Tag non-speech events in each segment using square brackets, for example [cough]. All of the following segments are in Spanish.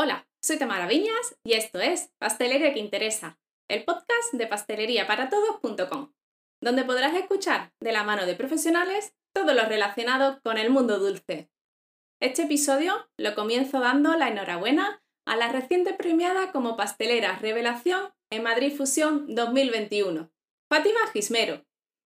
Hola, soy Tamara Viñas y esto es Pastelería que Interesa, el podcast de pasteleriaparatodos.com, donde podrás escuchar de la mano de profesionales todo lo relacionado con el mundo dulce. Este episodio lo comienzo dando la enhorabuena a la reciente premiada como pastelera revelación en Madrid Fusión 2021, Fátima Gismero,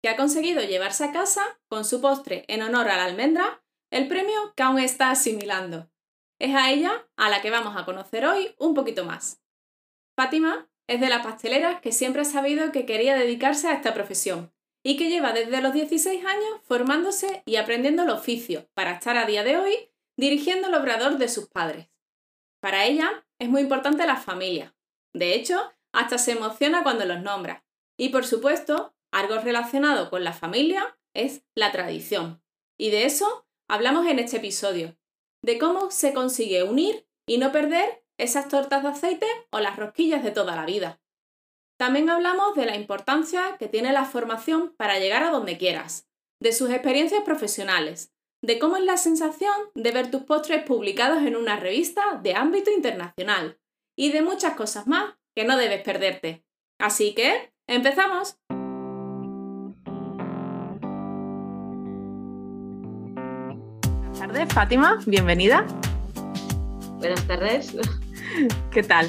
que ha conseguido llevarse a casa, con su postre en honor a la almendra, el premio que aún está asimilando. Es a ella a la que vamos a conocer hoy un poquito más. Fátima es de las pasteleras que siempre ha sabido que quería dedicarse a esta profesión y que lleva desde los 16 años formándose y aprendiendo el oficio para estar a día de hoy dirigiendo el obrador de sus padres. Para ella es muy importante la familia. De hecho, hasta se emociona cuando los nombra. Y por supuesto, algo relacionado con la familia es la tradición. Y de eso hablamos en este episodio, de cómo se consigue unir y no perder esas tortas de aceite o las rosquillas de toda la vida. También hablamos de la importancia que tiene la formación para llegar a donde quieras, de sus experiencias profesionales, de cómo es la sensación de ver tus postres publicados en una revista de ámbito internacional y de muchas cosas más que no debes perderte. Así que, ¡empezamos! Tardes, Fátima, bienvenida. Buenas tardes. ¿Qué tal?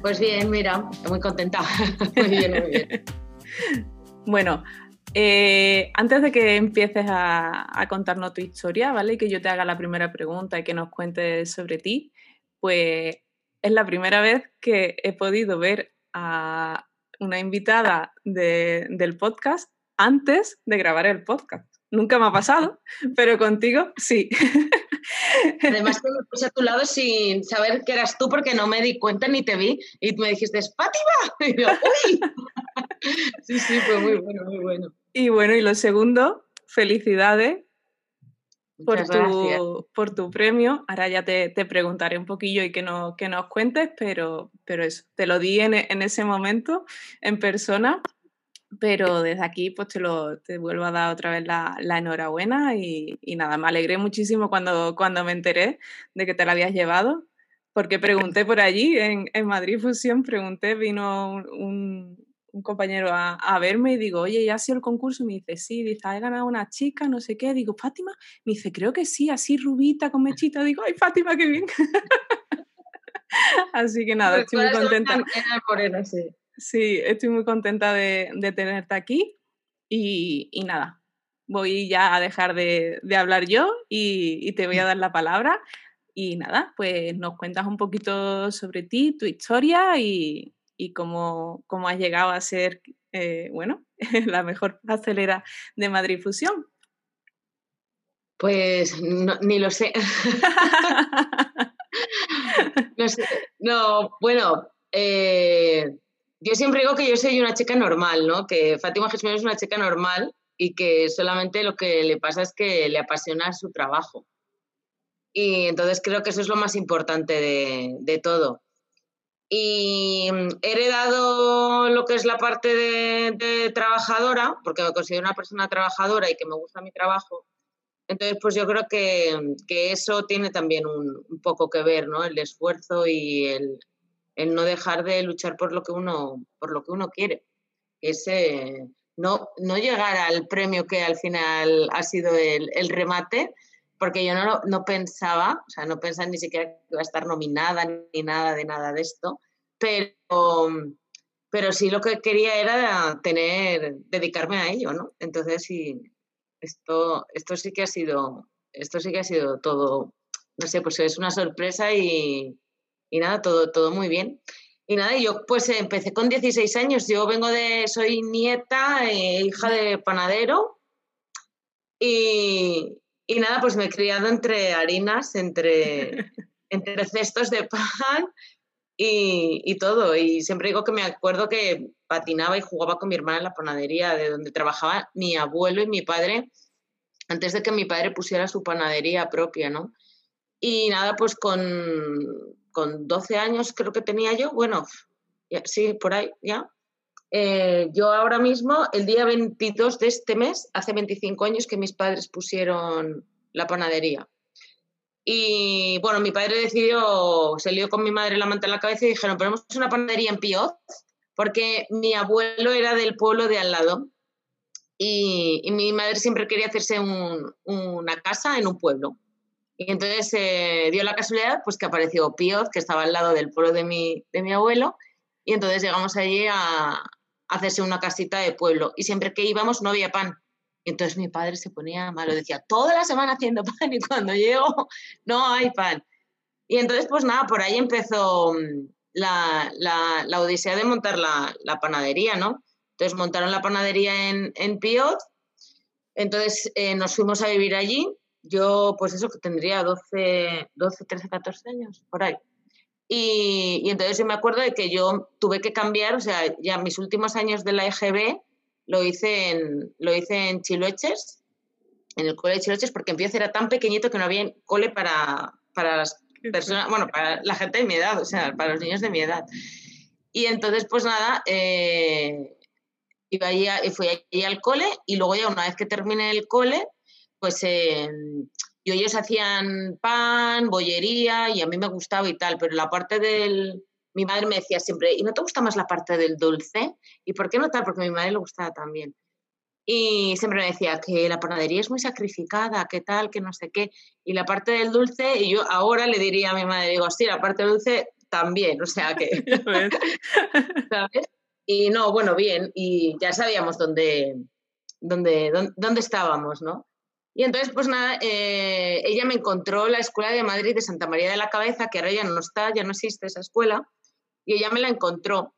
Pues bien, mira, muy contenta. [laughs] muy bien, muy bien. Bueno, eh, antes de que empieces a, contarnos tu historia, ¿vale? Y que yo te haga la primera pregunta y que nos cuentes sobre ti, pues es la primera vez que he podido ver a una invitada del podcast antes de grabar el podcast. Nunca me ha pasado, pero contigo sí. Además [laughs] que me puse a tu lado sin saber que eras tú porque no me di cuenta ni te vi y me dijiste, ¡Fátima! [laughs] Y yo, ¡uy! [laughs] Sí, sí, fue muy bueno, muy bueno. Y bueno, y lo segundo, felicidades por tu, por tu, premio. Ahora ya te, preguntaré un poquillo y que, no, que nos cuentes, pero, pero eso, te lo di en, en ese momento en persona pero desde aquí pues te, lo, te vuelvo a dar otra vez la, enhorabuena y, nada, me alegré muchísimo cuando, cuando me enteré de que te la habías llevado, porque pregunté por allí, en, Madrid Fusión, pregunté, vino un, compañero a, verme y digo, oye, ¿ya ha sido el concurso? Y me dice, sí, dice, ¿ha ganado una chica? No sé qué. Digo, Fátima, me dice, creo que sí, así rubita, con mechita. Digo, ay, Fátima, qué bien. [laughs] así que nada, estoy muy contenta. Sí, estoy muy contenta de, tenerte aquí y, nada, voy ya a dejar de, hablar yo y, te voy a dar la palabra. Y nada, pues nos cuentas un poquito sobre ti, tu historia y, cómo, cómo, has llegado a ser, eh, bueno, [laughs] la mejor pastelera de Madrid Fusión. Pues ni lo sé. [laughs] [laughs] no sé. No, bueno, eh, yo siempre digo que yo soy una chica normal, ¿no? Que Fátima Jesús es una chica normal y que solamente lo que le pasa es que le apasiona su trabajo. Y entonces creo que eso es lo más importante de, todo. Y he heredado lo que es la parte de, trabajadora, porque me considero una persona trabajadora y que me gusta mi trabajo. Entonces, pues yo creo que, eso tiene también un, un, poco que ver, ¿no? El esfuerzo y el, el no dejar de luchar por lo que uno, por lo que uno quiere. Ese, no, no llegar al premio que al final ha sido el, remate, porque yo no, no pensaba, o sea, no pensaba ni siquiera que iba a estar nominada ni nada de nada de esto, pero, pero sí lo que quería era tener, dedicarme a ello, ¿no? Entonces sí, esto, esto sí que ha sido, esto sí que ha sido todo, no sé, pues es una sorpresa y, y nada, todo, todo muy bien. Y nada, yo pues empecé con 16 años, yo vengo de, soy nieta, e hija de panadero y, y, nada, pues me he criado entre harinas, entre, [laughs] entre cestos de pan y, y, todo. Y siempre digo que me acuerdo que patinaba y jugaba con mi hermana en la panadería, de donde trabajaba mi abuelo y mi padre, antes de que mi padre pusiera su panadería propia, ¿no? Y nada, pues con, con 12 años creo que tenía yo, bueno, sí, por ahí ya. Eh, yo ahora mismo, el día 22 de este mes, hace 25 años que mis padres pusieron la panadería. Y bueno, mi padre decidió, se lió con mi madre la manta en la cabeza y dijeron, ponemos una panadería en Piot, porque mi abuelo era del pueblo de al lado. Y, mi madre siempre quería hacerse una casa en un pueblo. Y entonces eh, dio la casualidad pues, que apareció Piot, que estaba al lado del pueblo de mi, de mi abuelo, y entonces llegamos allí a, hacerse una casita de pueblo. Y siempre que íbamos no había pan. Entonces mi padre se ponía malo, decía, toda la semana haciendo pan y cuando llego no hay pan. Y entonces, pues nada, por ahí empezó mm, la, la, odisea de montar la, la, panadería, ¿no? Entonces montaron la panadería en, en Piot, entonces eh, nos fuimos a vivir allí. Yo, pues eso, que tendría 12, 12, 13, 14 años, por ahí. Y, y, entonces yo me acuerdo de que yo tuve que cambiar, o sea, ya mis últimos años de la EGB lo hice en, lo hice en Chiloeches, en el cole de Chiloeches, porque en Pío era tan pequeñito que no había cole para, para las personas, bueno, para la gente de mi edad, o sea, para los niños de mi edad. Y entonces, pues nada, eh, iba allí, fui allí al cole y luego ya una vez que terminé el cole, pues eh, y ellos hacían pan, bollería y a mí me gustaba y tal, pero la parte del... Mi madre me decía siempre, ¿y no te gusta más la parte del dulce? ¿Y por qué no tal? Porque a mi madre le gustaba también. Y siempre me decía que la panadería es muy sacrificada, que tal, que no sé qué. Y la parte del dulce, y yo ahora le diría a mi madre, digo, sí, la parte del dulce también, o sea que... [laughs] [laughs] ¿Sabes? Y no, bueno, bien, y ya sabíamos dónde, dónde, dónde, dónde estábamos, ¿no? Y entonces, pues nada, eh, ella me encontró la Escuela de Madrid de Santa María de la Cabeza, que ahora ya no está, ya no existe esa escuela, y ella me la encontró.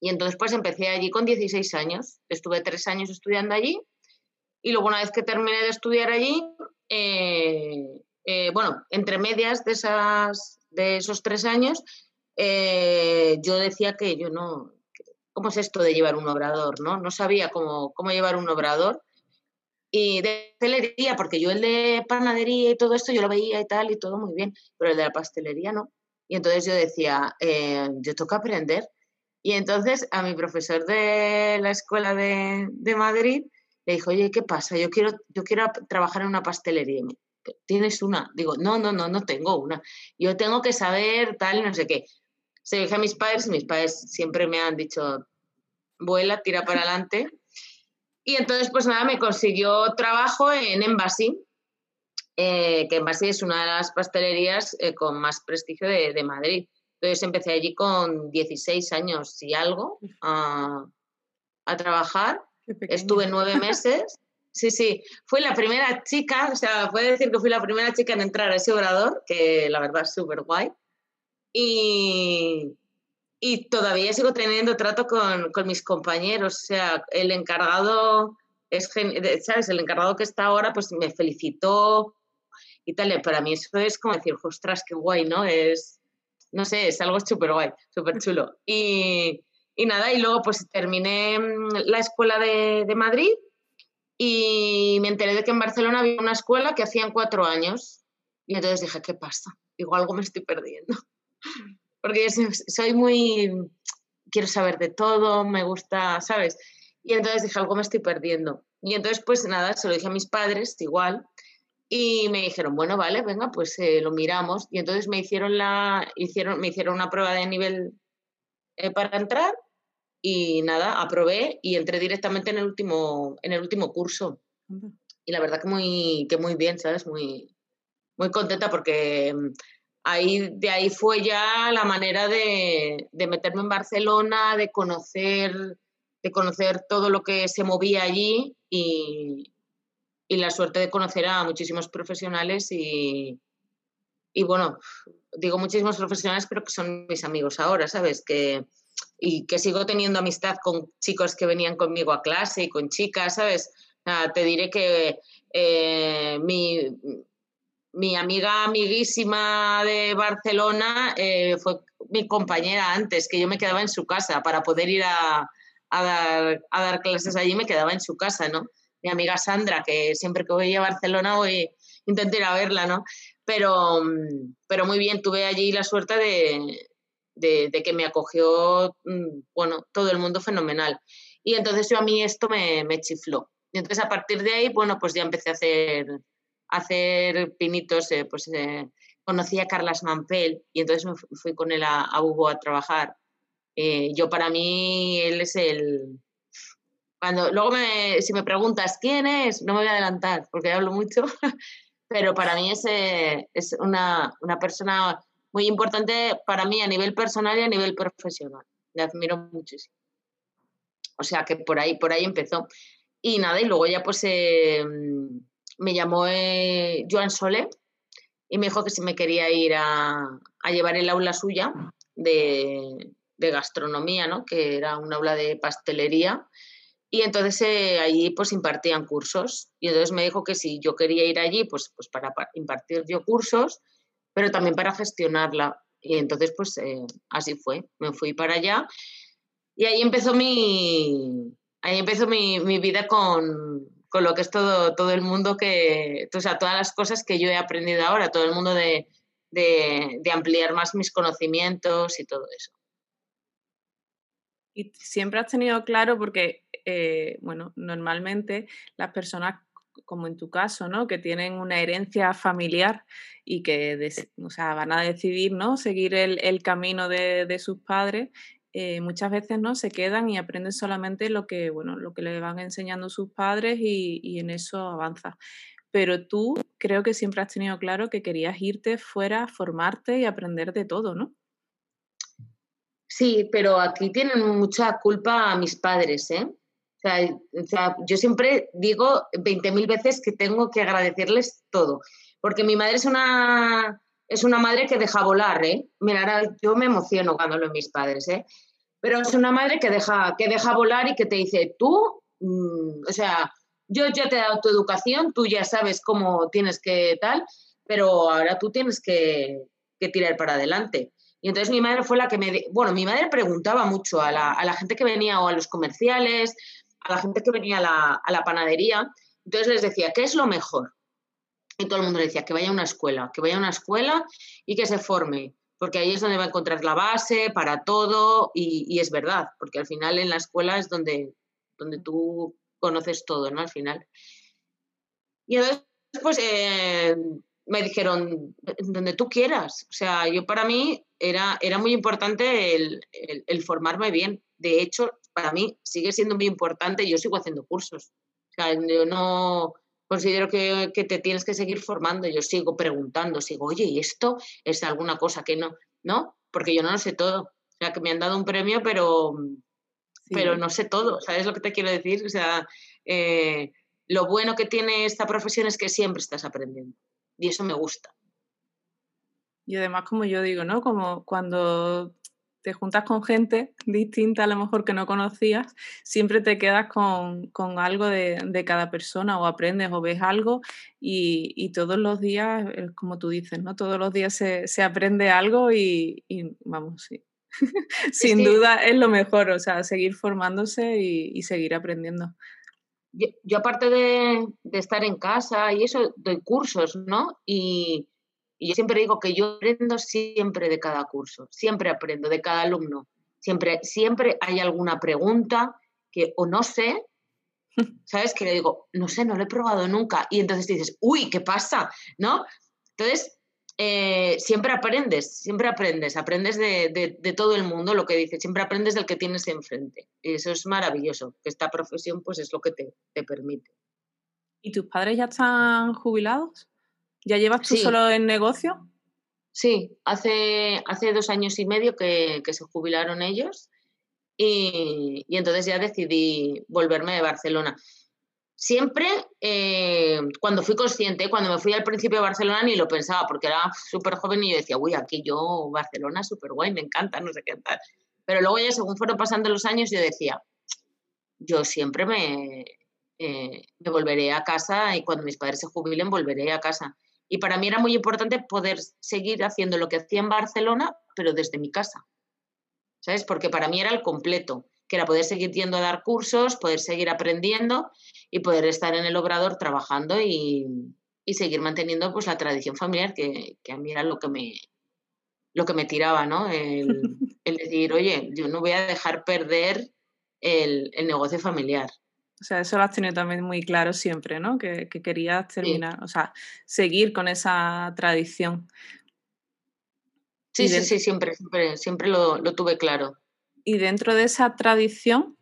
Y entonces, pues empecé allí con 16 años. Estuve tres años estudiando allí. Y luego, una vez que terminé de estudiar allí, eh, eh, bueno, entre medias de, esas, de esos tres años, yo decía que yo no, ¿cómo es esto de llevar un obrador? No, no sabía cómo, cómo llevar un obrador y de pastelería, porque yo el de panadería y todo esto yo lo veía y tal y todo muy bien, pero el de la pastelería no. Y entonces yo decía, eh, yo toca aprender. Y entonces a mi profesor de la escuela de, de, Madrid le dijo, oye, ¿qué pasa? Yo quiero, yo quiero trabajar en una pastelería. ¿Tienes una? Digo, no, no, no, no tengo una. Yo tengo que saber tal y no sé qué. Se dije a mis padres, mis padres siempre me han dicho, vuela, tira para adelante. Y entonces, pues nada, me consiguió trabajo en Embassy, eh, que Embassy es una de las pastelerías eh, con más prestigio de, Madrid. Entonces empecé allí con 16 años y algo a, trabajar. Estuve nueve meses. Sí, sí, fui la primera chica, o sea, puede decir que fui la primera chica en entrar a ese orador, que la verdad es súper guay. Y, y todavía sigo teniendo trato con, con, mis compañeros. O sea, el encargado es, ¿sabes? El encargado que está ahora, pues me felicitó y tal. Para mí eso es como decir, ostras, qué guay, ¿no? Es, no sé, es algo súper guay, súper chulo. [laughs] Y, y, nada, y luego pues terminé mm, la escuela de, de Madrid y me enteré de que en Barcelona había una escuela que hacían cuatro años. Y entonces dije, ¿qué pasa? Digo, algo me estoy perdiendo porque soy muy, quiero saber de todo, me gusta, ¿sabes? Y entonces dije, algo me estoy perdiendo. Y entonces, pues nada, se lo dije a mis padres, igual, y me dijeron, bueno, vale, venga, pues eh, lo miramos. Y entonces me hicieron, la, hicieron, me hicieron una prueba de nivel eh, para entrar y nada, aprobé y entré directamente en el último, en el último curso. Y la verdad que muy, que muy bien, ¿sabes? Muy, muy contenta porque ahí, de ahí fue ya la manera de, meterme en Barcelona, de conocer, de conocer todo lo que se movía allí y, la suerte de conocer a muchísimos profesionales y, y, bueno, digo muchísimos profesionales, pero que son mis amigos ahora, ¿sabes? Que, y que sigo teniendo amistad con chicos que venían conmigo a clase y con chicas, ¿sabes? te diré que eh, mi, mi amiga amiguísima de Barcelona eh, fue mi compañera antes, que yo me quedaba en su casa para poder ir a, dar, a, dar, clases allí, me quedaba en su casa, ¿no? Mi amiga Sandra, que siempre que voy a Barcelona voy, intento ir a verla, ¿no? Pero, pero muy bien, tuve allí la suerte de, que me acogió, mm, bueno, todo el mundo fenomenal. Y entonces yo a mí esto me, me chifló. Y entonces a partir de ahí, bueno, pues ya empecé a hacer hacer pinitos, eh, pues eh, conocí a Carlas Mampel y entonces me fui con él a, a a trabajar. Eh, yo para mí, él es el... Cuando, luego me, si me preguntas quién es, no me voy a adelantar porque hablo mucho, [laughs] pero para mí es, es una, una persona muy importante para mí a nivel personal y a nivel profesional. Le admiro muchísimo. O sea que por ahí, por ahí empezó. Y nada, y luego ya pues me llamó eh, Joan Sole y me dijo que si me quería ir a, llevar el aula suya de, gastronomía, ¿no? que era un aula de pastelería. Y entonces eh, allí pues impartían cursos. Y entonces me dijo que si yo quería ir allí, pues, pues para, impartir yo cursos, pero también para gestionarla. Y entonces pues así fue. Me fui para allá y ahí empezó mi, ahí empezó mi, vida con, lo que es todo, todo el mundo que, o sea, todas las cosas que yo he aprendido ahora, todo el mundo de, ampliar más mis conocimientos y todo eso. Y siempre has tenido claro, porque, eh, bueno, normalmente las personas, como en tu caso, ¿no? Que tienen una herencia familiar y que, o sea, van a decidir, ¿no? Seguir el, camino de, de, sus padres eh, muchas veces no se quedan y aprenden solamente lo que, bueno, lo que le van enseñando sus padres y, en eso avanza. Pero tú creo que siempre has tenido claro que querías irte fuera, formarte y aprender de todo, ¿no? Sí, pero aquí tienen mucha culpa a mis padres, ¿eh? O sea, yo siempre digo 20.000 veces que tengo que agradecerles todo, porque mi madre es una, es una madre que deja volar, ¿eh? Mira, yo me emociono cuando hablo de mis padres, ¿eh? Pero es una madre que deja, que deja volar y que te dice, tú, mm, o sea, yo ya te he dado tu educación, tú ya sabes cómo tienes que tal, pero ahora tú tienes que, tirar para adelante. Y entonces mi madre fue la que me... Bueno, mi madre preguntaba mucho a la, a la gente que venía o a los comerciales, a la gente que venía a la, a la panadería. Entonces les decía, ¿qué es lo mejor? Y todo el mundo le decía que vaya a una escuela, que vaya a una escuela y que se forme, porque ahí es donde va a encontrar la base para todo y, es verdad, porque al final en la escuela es donde, donde tú conoces todo, ¿no? Al final. Y entonces, pues eh, me dijeron, donde tú quieras. O sea, yo para mí era, era muy importante el, el formarme bien. De hecho, para mí sigue siendo muy importante, yo sigo haciendo cursos. O sea, yo no, considero que, te tienes que seguir formando. Yo sigo preguntando, sigo, oye, ¿y esto es alguna cosa que no? ¿No? Porque yo no lo sé todo. O sea, que me han dado un premio, pero, pero no sé todo. ¿Sabes lo que te quiero decir? O sea, eh, lo bueno que tiene esta profesión es que siempre estás aprendiendo. Y eso me gusta. Y además, como yo digo, ¿no? Como cuando te juntas con gente distinta a lo mejor que no conocías, siempre te quedas con, algo de, cada persona o aprendes o ves algo y, todos los días, como tú dices, ¿no? Todos los días se, aprende algo y, vamos, sí. [laughs] Sin duda es lo mejor, o sea, seguir formándose y, seguir aprendiendo. Yo, aparte de, de, estar en casa y eso, doy cursos, ¿no? Y, y yo siempre digo que yo aprendo siempre de cada curso, siempre aprendo de cada alumno. Siempre, siempre hay alguna pregunta que o no sé, ¿sabes? Que le digo, no sé, no lo he probado nunca. Y entonces dices, uy, ¿qué pasa? ¿No? Entonces, eh, siempre aprendes, siempre aprendes, aprendes de, de, todo el mundo lo que dices, siempre aprendes del que tienes enfrente. Y eso es maravilloso, que esta profesión pues es lo que te, te permite. ¿Y tus padres ya están jubilados? ¿Ya llevas tú solo en negocio? Sí, hace, hace dos años y medio que, se jubilaron ellos y, entonces ya decidí volverme de Barcelona. Siempre, eh, cuando fui consciente, cuando me fui al principio a Barcelona ni lo pensaba porque era súper joven y yo decía, uy, aquí yo, Barcelona, súper guay, me encanta, no sé qué tal. Pero luego ya según fueron pasando los años yo decía, yo siempre me, eh, me volveré a casa y cuando mis padres se jubilen volveré a casa. Y para mí era muy importante poder seguir haciendo lo que hacía en Barcelona, pero desde mi casa. ¿Sabes? Porque para mí era el completo, que era poder seguir yendo a dar cursos, poder seguir aprendiendo y poder estar en el obrador trabajando y, seguir manteniendo pues la tradición familiar, que, a mí era lo que me, lo que me tiraba, ¿no? El, [laughs] decir, oye, yo no voy a dejar perder el, el negocio familiar. O sea, eso lo has tenido también muy claro siempre, ¿no? Que, querías terminar, o sea, seguir con esa tradición. Sí, sí, sí, siempre, siempre, lo, tuve claro. Y dentro de esa tradición,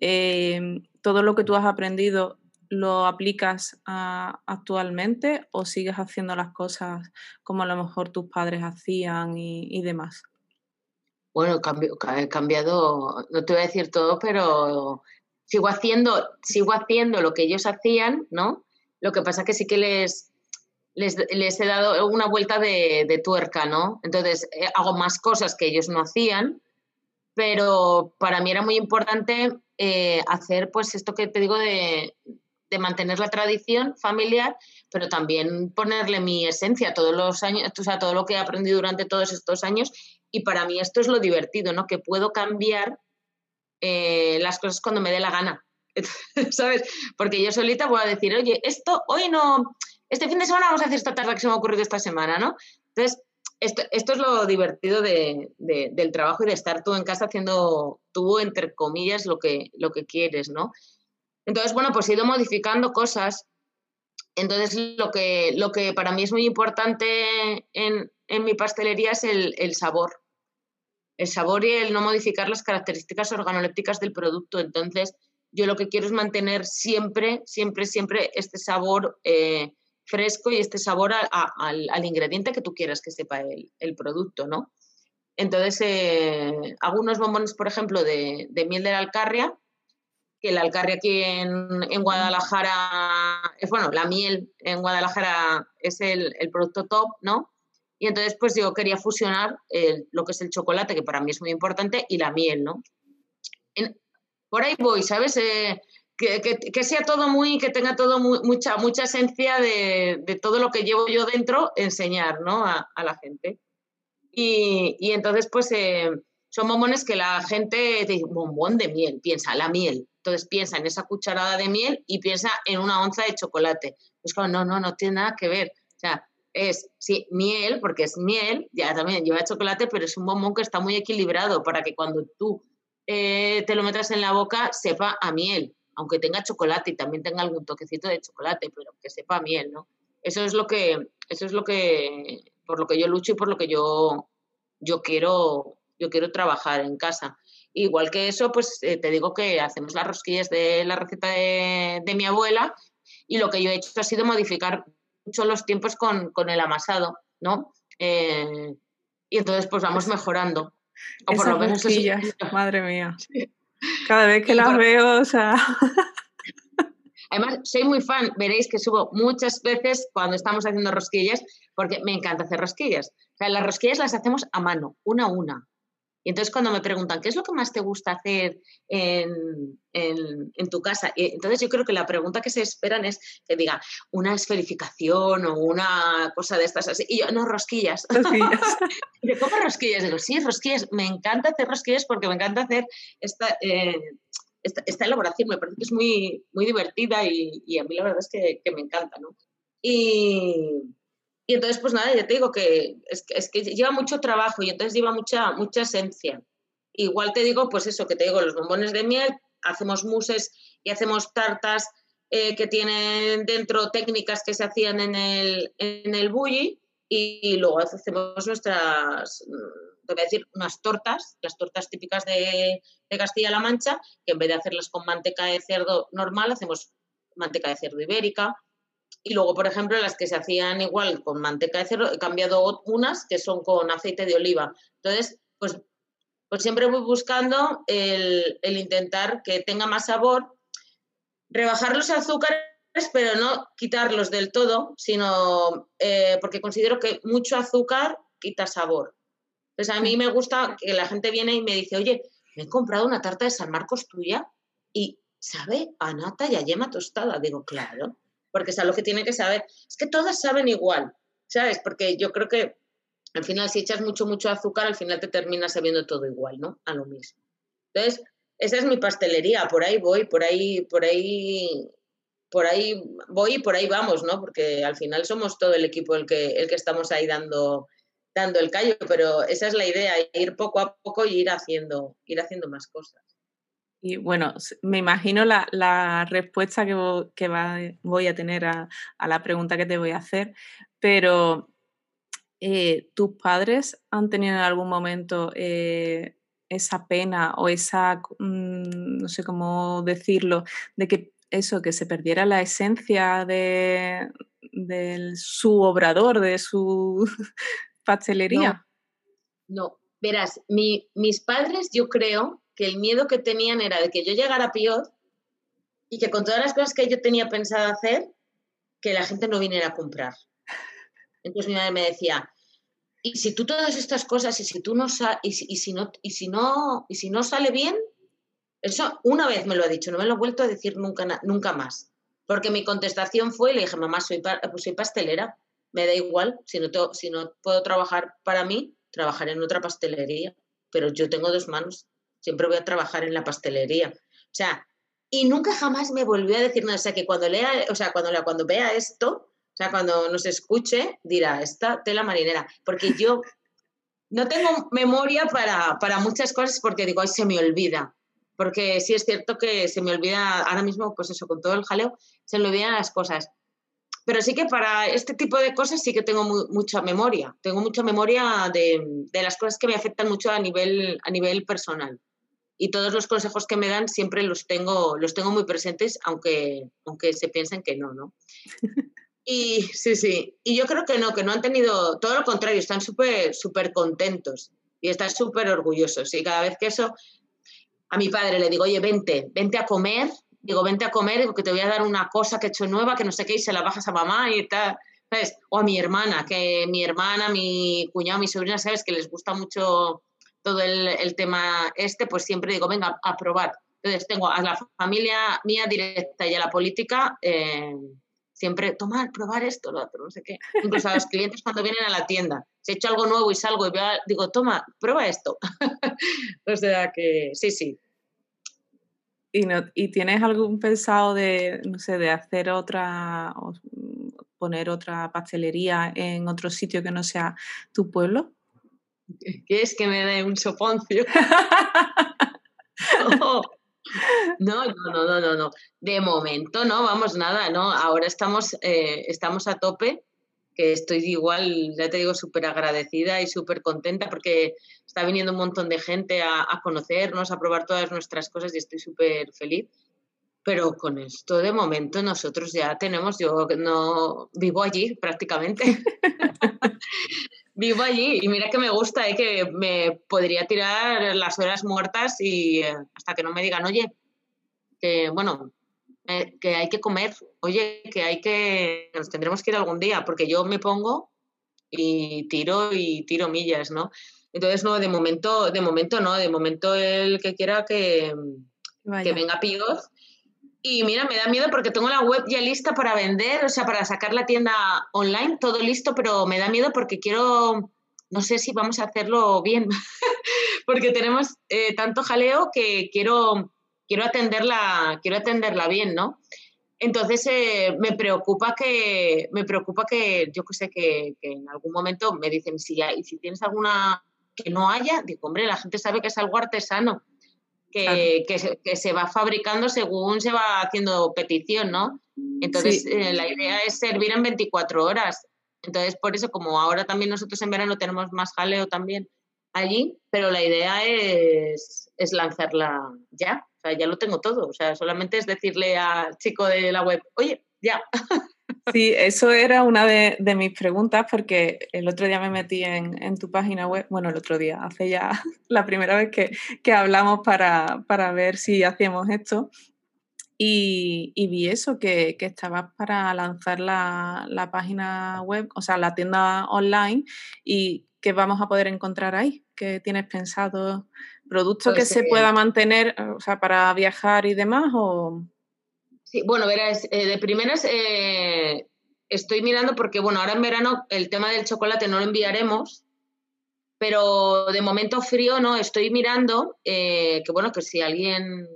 em, todo lo que tú has aprendido lo aplicas actualmente o sigues haciendo las cosas como a lo mejor tus padres hacían y, demás? Bueno, he cambiado, no te voy a decir todo, pero sigo haciendo, sigo haciendo lo que ellos hacían, ¿no? Lo que pasa que sí que les, les, he dado una vuelta de, tuerca, ¿no? Entonces, eh, hago más cosas que ellos no hacían, pero para mí era muy importante eh, hacer, pues, esto que te digo de, de mantener la tradición familiar, pero también ponerle mi esencia todos los años, o sea, todo lo que he aprendido durante todos estos años. Y para mí esto es lo divertido, ¿no? Que puedo cambiar eh, las cosas cuando me dé la gana, [laughs] ¿sabes? Porque yo solita voy a decir, oye, esto hoy no, este fin de semana vamos a hacer esta tarde que se me ha ocurrido esta semana, ¿no? Entonces, esto, esto es lo divertido de, del trabajo y de estar tú en casa haciendo tú, entre comillas, lo que, lo que quieres, ¿no? Entonces, bueno, pues he ido modificando cosas. Entonces, lo que, lo que para mí es muy importante en, mi pastelería es el, sabor. El sabor y el no modificar las características organolépticas del producto. Entonces, yo lo que quiero es mantener siempre, siempre, siempre este sabor eh, fresco y este sabor al, ingrediente que tú quieras que sepa el, producto, ¿no? Entonces, eh, hago unos bombones, por ejemplo, de, de miel de la alcarria, que la alcarria aquí en, Guadalajara, es bueno, la miel en Guadalajara es el, producto top, ¿no? Y entonces, pues yo quería fusionar lo que es el chocolate, que para mí es muy importante, y la miel, ¿no? por ahí voy, ¿sabes? Eh, que, sea todo muy, que tenga todo mucha, mucha esencia de, todo lo que llevo yo dentro, enseñar, ¿no? A, la gente. Y, entonces, pues, eh, son bombones que la gente dice, bombón de miel, piensa, la miel. Entonces piensa en esa cucharada de miel y piensa en una onza de chocolate. Es como, no, no, no tiene nada que ver. O sea, es, sí, miel, porque es miel, ya también lleva chocolate, pero es un bombón que está muy equilibrado para que cuando tú eh, te lo metas en la boca sepa a miel, aunque tenga chocolate y también tenga algún toquecito de chocolate, pero que sepa a miel, ¿no? Eso es lo que, eso es lo que, por lo que yo lucho y por lo que yo, yo quiero, yo quiero trabajar en casa. Igual que eso, pues eh, te digo que hacemos las rosquillas de la receta de, mi abuela y lo que yo he hecho ha sido modificar mucho los tiempos con, el amasado, ¿no? Eh, y entonces pues vamos mejorando. O por lo menos madre mía. Cada vez que las veo, o sea... [laughs] Además, soy muy fan, veréis que subo muchas veces cuando estamos haciendo rosquillas, porque me encanta hacer rosquillas. O sea, las rosquillas las hacemos a mano, una a una. Y entonces cuando me preguntan, ¿qué es lo que más te gusta hacer en, tu casa? Y entonces yo creo que la pregunta que se esperan es que diga una esferificación o una cosa de estas así. Y yo, no, rosquillas. [laughs] Rosquillas. y ¿cómo rosquillas? Digo, sí, rosquillas. Me encanta hacer rosquillas porque me encanta hacer esta... Eh, esta, elaboración me parece que es muy, muy divertida y, a mí la verdad es que, que me encanta, ¿no? Y, y entonces, pues nada, ya te digo que es, que lleva mucho trabajo y entonces lleva mucha, mucha esencia. Igual te digo, pues eso, que te digo, los bombones de miel, hacemos muses y hacemos tartas eh, que tienen dentro técnicas que se hacían en el, en el bulli y, luego hacemos nuestras, te voy a decir, unas tortas, las tortas típicas de, de Castilla-La Mancha, que en vez de hacerlas con manteca de cerdo normal, hacemos manteca de cerdo ibérica, y luego, por ejemplo, las que se hacían igual con manteca de cerdo, he cambiado unas que son con aceite de oliva. Entonces, pues, pues siempre voy buscando el, intentar que tenga más sabor, rebajar los azúcares, pero no quitarlos del todo, sino eh, porque considero que mucho azúcar quita sabor. Pues a mí me gusta que la gente viene y me dice, oye, me he comprado una tarta de San Marcos tuya y sabe a nata y a yema tostada. Digo, claro porque es algo que tiene que saber. Es que todas saben igual, ¿sabes? Porque yo creo que al final si echas mucho, mucho azúcar, al final te termina sabiendo todo igual, ¿no? A lo mismo. Entonces, esa es mi pastelería, por ahí voy, por ahí, por ahí, por ahí voy y por ahí vamos, ¿no? Porque al final somos todo el equipo el que, el que estamos ahí dando, dando el callo, pero esa es la idea, ir poco a poco y ir haciendo, ir haciendo más cosas. Y bueno, me imagino la, respuesta que, voy a tener a, la pregunta que te voy a hacer, pero eh, ¿tus padres han tenido en algún momento eh, esa pena o esa, mm, no sé cómo decirlo, de que eso, que se perdiera la esencia de, su obrador, de su [laughs] pastelería? No, verás, mis padres yo creo que el miedo que tenían era de que yo llegara a Piot y que con todas las cosas que yo tenía pensado hacer, que la gente no viniera a comprar. Entonces mi madre me decía, y si tú todas estas cosas y si tú no y si, no y si no y si no sale bien, eso una vez me lo ha dicho, no me lo ha vuelto a decir nunca nunca más. Porque mi contestación fue, le dije, mamá, soy, pues soy pastelera, me da igual, si no, si no puedo trabajar para mí, trabajaré en otra pastelería, pero yo tengo dos manos siempre voy a trabajar en la pastelería. O sea, y nunca jamás me volvió a decir nada. O sea, que cuando lea, o sea, cuando, cuando vea esto, o sea, cuando nos escuche, dirá, esta tela marinera. Porque yo no tengo memoria para, para muchas cosas porque digo, ay, se me olvida. Porque sí es cierto que se me olvida ahora mismo, pues eso, con todo el jaleo, se me olvidan las cosas. Pero sí que para este tipo de cosas sí que tengo mucha memoria. Tengo mucha memoria de, de, las cosas que me afectan mucho a nivel, a nivel personal y todos los consejos que me dan siempre los tengo, los tengo muy presentes, aunque, aunque se piensen que no, ¿no? [laughs] Y sí, sí, y yo creo que no, que no han tenido, todo lo contrario, están súper, súper contentos y están súper orgullosos. Y cada vez que eso, a mi padre le digo, oye, vente, vente a comer, digo, vente a comer, digo que te voy a dar una cosa que he hecho nueva, que no sé qué, y se la bajas a mamá y tal. ¿Sabes? O a mi hermana, que mi hermana, mi cuñado, mi sobrina, ¿sabes? Que les gusta mucho todo el, tema este, pues siempre digo, venga, a probar. Entonces tengo a la familia mía directa y a la política, eh, siempre, tomar, probar esto, lo otro, no sé qué. Incluso a los clientes cuando vienen a la tienda, si he hecho algo nuevo y salgo y veo, digo, toma, prueba esto. [laughs] o sea que sí, sí. ¿Y, no, ¿Y tienes algún pensado de, no sé, de hacer otra, poner otra pastelería en otro sitio que no sea tu pueblo? [laughs] ¿Qué es que me dé un soponcio? [laughs] no, no, no, no, no, De momento no, vamos, nada, ¿no? Ahora estamos, eh, estamos a tope, que estoy igual, ya te digo, súper agradecida y súper contenta porque está viniendo un montón de gente a, a conocernos, a probar todas nuestras cosas y estoy súper feliz. Pero con esto de momento nosotros ya tenemos, yo no vivo allí prácticamente. [laughs] vivo allí y mira que me gusta, ¿eh? que me podría tirar las horas muertas y eh, hasta que no me digan, oye, que bueno, eh, que hay que comer, oye, que hay que, nos tendremos que ir algún día, porque yo me pongo y tiro y tiro millas, ¿no? Entonces, no, de momento, de momento no, de momento el que quiera que, que venga Píos y mira, me da miedo porque tengo la web ya lista para vender, o sea, para sacar la tienda online, todo listo, pero me da miedo porque quiero, no sé si vamos a hacerlo bien, [laughs] porque tenemos eh, tanto jaleo que quiero, quiero, atenderla, quiero atenderla bien, ¿no? Entonces eh, me preocupa que, me preocupa que, yo que sé, que, en algún momento me dicen, si, y si tienes alguna que no haya, digo, hombre, la gente sabe que es algo artesano que, se, va fabricando según se va haciendo petición, ¿no? Entonces, eh, la idea es servir en 24 horas. Entonces, por eso, como ahora también nosotros en verano tenemos más jaleo también allí, pero la idea es, es lanzarla ya. O sea, ya lo tengo todo. O sea, solamente es decirle al chico de la web, oye, ya. [laughs] Sí, eso era una de, mis preguntas porque el otro día me metí en, tu página web, bueno, el otro día, hace ya [laughs] la primera vez que, hablamos para, ver si hacíamos esto. Y, vi eso, que, que, estabas para lanzar la, página web, o sea, la tienda online y qué vamos a poder encontrar ahí, qué tienes pensado, productos que pues, se pueda mantener, o sea, para viajar y demás o... Sí, bueno, verás, eh, de primeras eh, estoy mirando porque, bueno, ahora en verano el tema del chocolate no lo enviaremos, pero de momento frío no, estoy mirando eh, que, bueno, que si alguien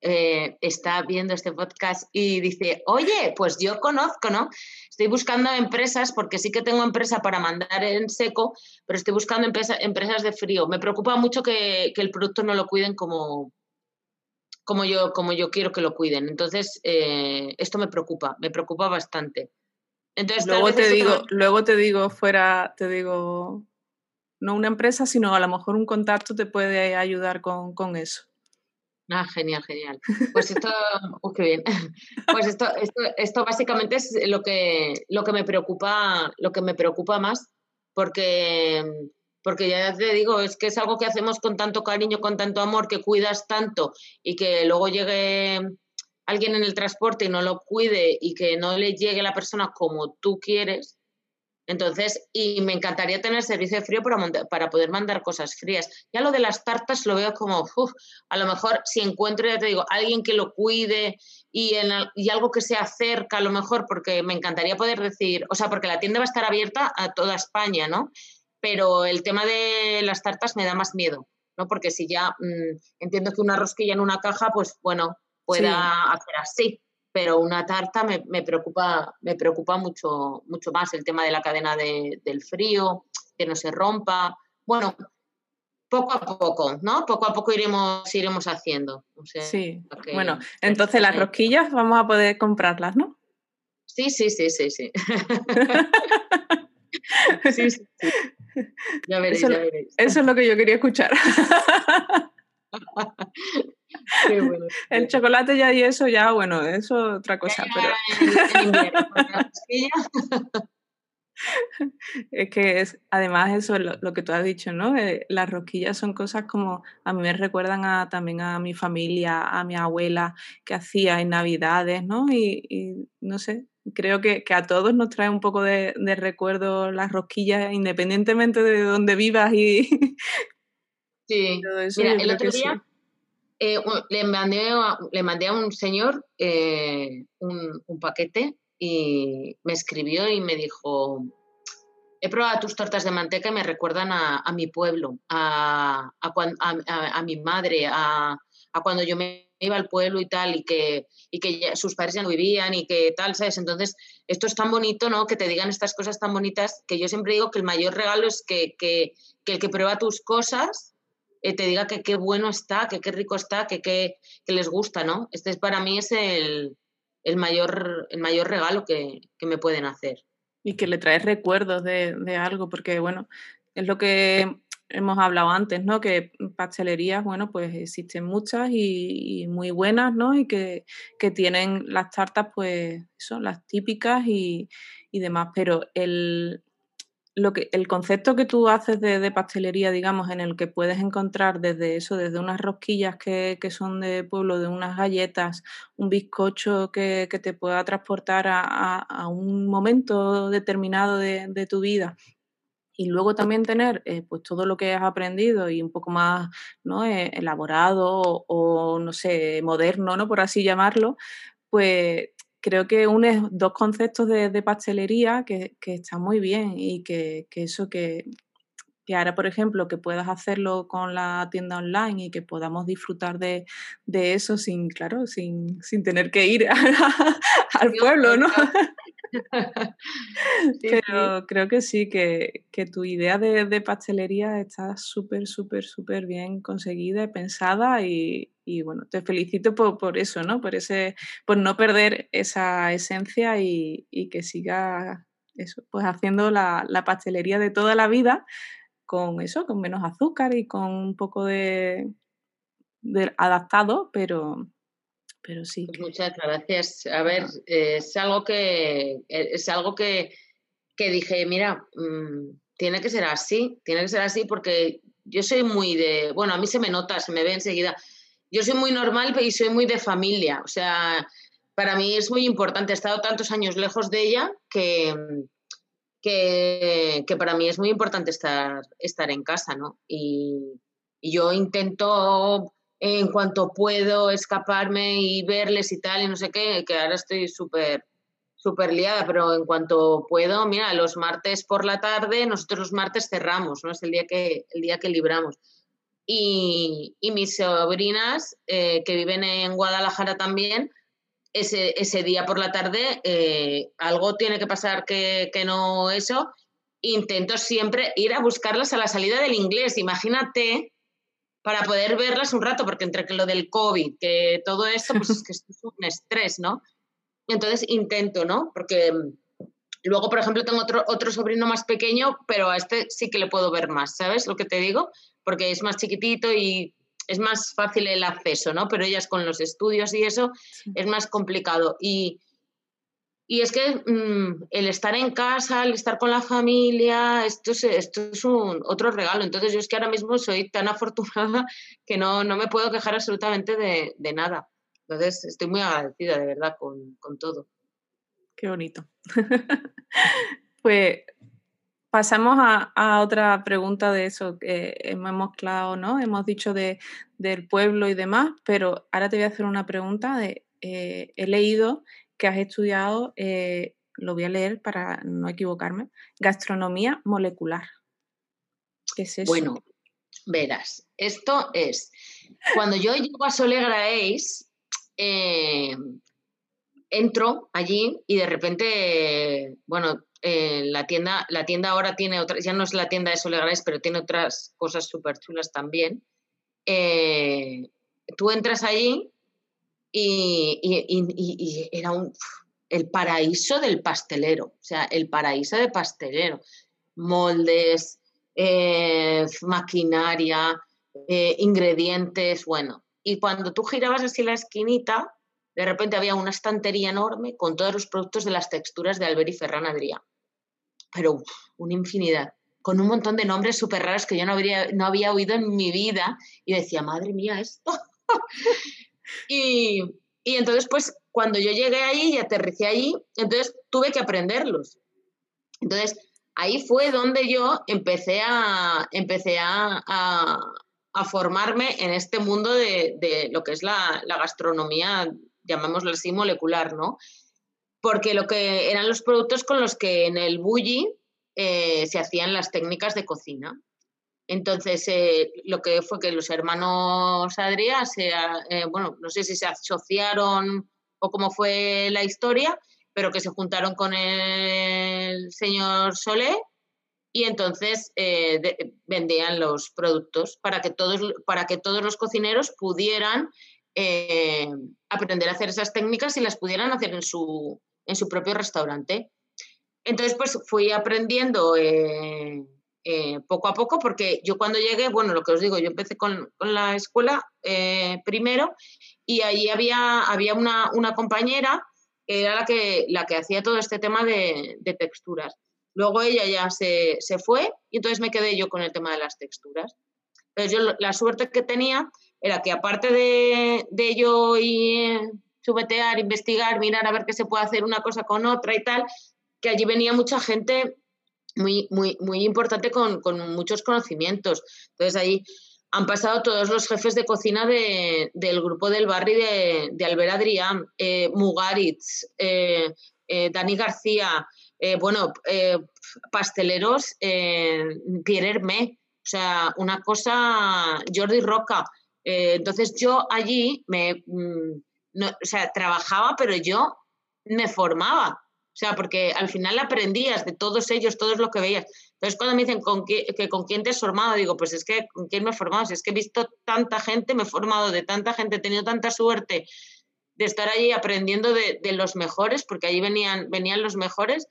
eh, está viendo este podcast y dice, oye, pues yo conozco, ¿no? Estoy buscando empresas, porque sí que tengo empresa para mandar en seco, pero estoy buscando empresas de frío. Me preocupa mucho que, el producto no lo cuiden como, como, yo, como yo quiero que lo cuiden. Entonces, eh, esto me preocupa, me preocupa bastante. Entonces, luego te digo, luego te digo fuera, te digo, no una empresa, sino a lo mejor un contacto te puede ayudar con, con eso. Ah, genial, genial. Pues esto, [laughs] qué bien. Pues esto, esto, esto, básicamente es lo que, lo que me preocupa, lo que me preocupa más, porque, porque ya te digo, es que es algo que hacemos con tanto cariño, con tanto amor, que cuidas tanto y que luego llegue alguien en el transporte y no lo cuide y que no le llegue la persona como tú quieres, entonces, y me encantaría tener servicio de frío para, para poder mandar cosas frías. Ya lo de las tartas lo veo como, a lo mejor si encuentro, ya te digo, alguien que lo cuide y, en, y algo que sea cerca, a lo mejor, porque me encantaría poder decir, o sea, porque la tienda va a estar abierta a toda España, ¿no? Pero el tema de las tartas me da más miedo, ¿no? Porque si ya mm, entiendo que una rosquilla en una caja, pues bueno, pueda hacer así pero una tarta me, preocupa, me preocupa mucho, mucho más el tema de la cadena del frío, que no se rompa. Bueno, poco a poco, ¿no? Poco a poco iremos, iremos haciendo. sí, bueno, entonces las rosquillas vamos a poder comprarlas, ¿no? Sí, sí, sí, sí, sí. [laughs] sí, sí, Ya veréis, ya veréis. Eso es lo que yo quería escuchar. [laughs] [laughs] el chocolate ya y eso ya, bueno, eso es otra cosa. es que es, además eso es lo, que tú has dicho, ¿no? Eh, las rosquillas son cosas como, a mí me recuerdan a, también a mi familia, a mi abuela, que hacía en Navidades, ¿no? Y, no sé, creo que, a todos nos trae un poco de, recuerdo las rosquillas, independientemente de dónde vivas y... [laughs] Sí, Mira, el otro día... Eh, le, mandé a, le mandé a un señor eh, un, paquete y me escribió y me dijo, he probado tus tortas de manteca y me recuerdan a, mi pueblo, a, a, mi madre, a, cuando yo me iba al pueblo y tal, y que, y que sus padres ya no vivían y que tal, ¿sabes? Entonces, esto es tan bonito, ¿no? Que te digan estas cosas tan bonitas, que yo siempre digo que el mayor regalo es que, que, que el que prueba tus cosas eh, te diga que qué bueno está, que qué rico está, que, qué les gusta, ¿no? Este es, para mí es el, mayor, el mayor regalo que, me pueden hacer. Y que le traes recuerdos de, algo, porque bueno, es lo que hemos hablado antes, ¿no? Que pastelerías, bueno, pues existen muchas y, muy buenas, ¿no? Y que, que, tienen las tartas, pues son las típicas y, y demás, pero el, lo que, el concepto que tú haces de, pastelería, digamos, en el que puedes encontrar desde eso, desde unas rosquillas que, son de pueblo, de unas galletas, un bizcocho que, te pueda transportar a, un momento determinado de, tu vida. Y luego también tener eh, pues todo lo que has aprendido y un poco más ¿no? Eh, elaborado o, o, no sé, moderno, ¿no? por así llamarlo, pues creo que une dos conceptos de, pastelería que, que están muy bien y que, eso que, que ahora, por ejemplo, que puedas hacerlo con la tienda online y que podamos disfrutar de, eso sin, claro, sin, tener que ir [laughs] al pueblo, ¿no? [laughs] Pero creo que sí, que, tu idea de, pastelería está súper, súper, súper bien conseguida y pensada y, bueno, te felicito por, eso, ¿no? Por, ese, por no perder esa esencia y, que siga eso, pues haciendo la, la, pastelería de toda la vida con eso, con menos azúcar y con un poco de, de adaptado, pero, pero sí. Muchas gracias. A ver, es algo que eh, es algo que, dije, mira, mm, tiene que ser así, tiene que ser así porque yo soy muy de, bueno, a mí se me nota, se me ve enseguida. Yo soy muy normal y soy muy de familia, o sea, para mí es muy importante. He estado tantos años lejos de ella que, que, para mí es muy importante estar, estar en casa, ¿no? y yo intento en cuanto puedo escaparme y verles y tal, y no sé qué, que ahora estoy súper súper liada, pero en cuanto puedo, mira, los martes por la tarde, nosotros los martes cerramos, ¿no? Es el día que, el día que libramos. Y, mis sobrinas, eh, que viven en Guadalajara también, ese, ese día por la tarde, eh, algo tiene que pasar que, que no eso, intento siempre ir a buscarlas a la salida del inglés. Imagínate para poder verlas un rato, porque entre que lo del COVID, que todo esto, pues es [laughs] que es un estrés, ¿no? Entonces intento, ¿no? Porque mm, luego, por ejemplo, tengo otro, otro sobrino más pequeño, pero a este sí que le puedo ver más, ¿sabes lo que te digo? Porque es más chiquitito y es más fácil el acceso, ¿no? Pero ellas con los estudios y eso es más complicado. Y, y es que mm, el estar en casa, el estar con la familia, esto es, esto es un, otro regalo. Entonces yo es que ahora mismo soy tan [laughs] afortunada que no, no me puedo quejar absolutamente de, de, nada. Entonces estoy muy agradecida de verdad con, con todo. Qué bonito. [laughs] pues pasamos a, otra pregunta de eso que hemos claro, ¿no? Hemos dicho de, del pueblo y demás, pero ahora te voy a hacer una pregunta de, eh, he leído que has estudiado, eh, lo voy a leer para no equivocarme, gastronomía molecular. ¿Qué es eso? Bueno, verás, esto es, cuando yo llego a Solegra Ace, eh, entro allí y de repente, bueno, eh, la, tienda, la tienda ahora tiene otras, ya no es la tienda de Solegra Ace, pero tiene otras cosas súper chulas también. tú entras allí y, era un, el paraíso del pastelero, o sea, el paraíso de pastelero. Moldes, eh, maquinaria, eh, ingredientes, bueno. Y cuando tú girabas así la esquinita, de repente había una estantería enorme con todos los productos de las texturas de Albert y Ferran Adrià. Pero una infinidad, con un montón de nombres súper raros que yo no, habría, no había oído en mi vida. Y decía, madre mía, esto. Y, entonces, pues cuando yo llegué ahí y aterricé allí, entonces tuve que aprenderlos. Entonces, ahí fue donde yo empecé a, empecé a, a, formarme en este mundo de, de lo que es la, la, gastronomía, llamémoslo así, molecular, ¿no? Porque lo que eran los productos con los que en el bulli eh, se hacían las técnicas de cocina. Entonces, eh, lo que fue que los hermanos Adrià, se, eh, bueno, no sé si se asociaron o cómo fue la historia, pero que se juntaron con el señor Solé y entonces eh, vendían los productos para que todos, para que todos los cocineros pudieran aprender a hacer esas técnicas y las pudieran hacer en su, en su propio restaurante. Entonces, pues fui aprendiendo eh, poco a poco, porque yo cuando llegué, bueno, lo que os digo, yo empecé con, la escuela eh, primero y ahí había, había una, compañera que era la que, la que hacía todo este tema de, texturas. Luego ella ya se, fue y entonces me quedé yo con el tema de las texturas. Entonces yo la suerte que tenía era que aparte de, de yo y subetear, investigar, mirar a ver qué se puede hacer una cosa con otra y tal, que allí venía mucha gente muy, muy, muy importante con, muchos conocimientos. Entonces ahí han pasado todos los jefes de cocina del grupo del barrio de, de Albert Adrián, eh, Mugaritz, eh, eh, Dani García, bueno, pasteleros, Pierre Hermé, o sea, una cosa, Jordi Roca. entonces yo allí me, mm, o sea, trabajaba, pero yo me formaba. O sea, porque al final aprendías de todos ellos, todo lo que veías. Entonces, cuando me dicen ¿con que con quién te has formado, digo, pues es que con quién me he formado. Si es que he visto tanta gente, me he formado de tanta gente, he tenido tanta suerte de estar allí aprendiendo de, los mejores, porque allí venían, venían los mejores,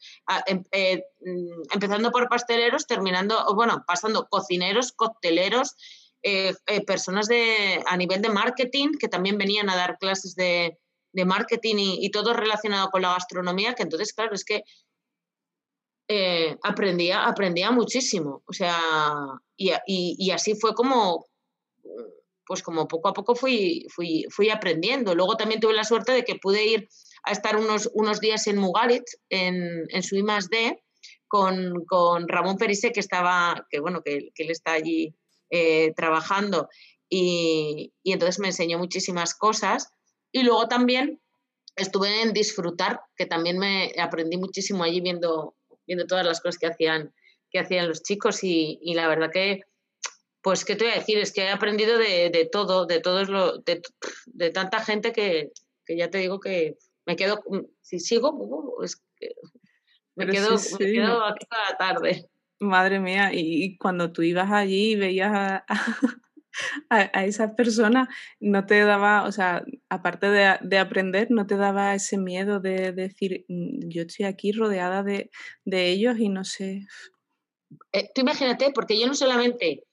em, eh, mm, empezando por pasteleros, terminando, bueno, pasando cocineros, cocteleros, eh, eh, personas de, a nivel de marketing que también venían a dar clases de, de marketing y, todo relacionado con la gastronomía, que entonces, claro, es que eh, aprendía, aprendía muchísimo. O sea, y, así fue como, pues como poco a poco fui, fui, fui aprendiendo. Luego también tuve la suerte de que pude ir a estar unos, unos días en Mugaritz, en, en su I+D, con, con, Ramón Perise, que estaba, que bueno, que, él está allí eh, trabajando. Y, entonces me enseñó muchísimas cosas y luego también estuve en disfrutar, que también me aprendí muchísimo allí viendo, viendo todas las cosas que hacían, que hacían los chicos y, la verdad que pues, ¿qué te voy a decir? Es que he aprendido de, todo, de todos lo, de, tanta gente que, ya te digo que me quedo, si sigo, uh, es que me quedo, me quedo aquí toda la tarde. Madre mía, y, cuando tú ibas allí y veías a, a, esas personas, no te daba, o sea, aparte de, aprender, no te daba ese miedo de, decir, mm, yo estoy aquí rodeada de, ellos y no sé. Eh, tú imagínate, porque yo no solamente,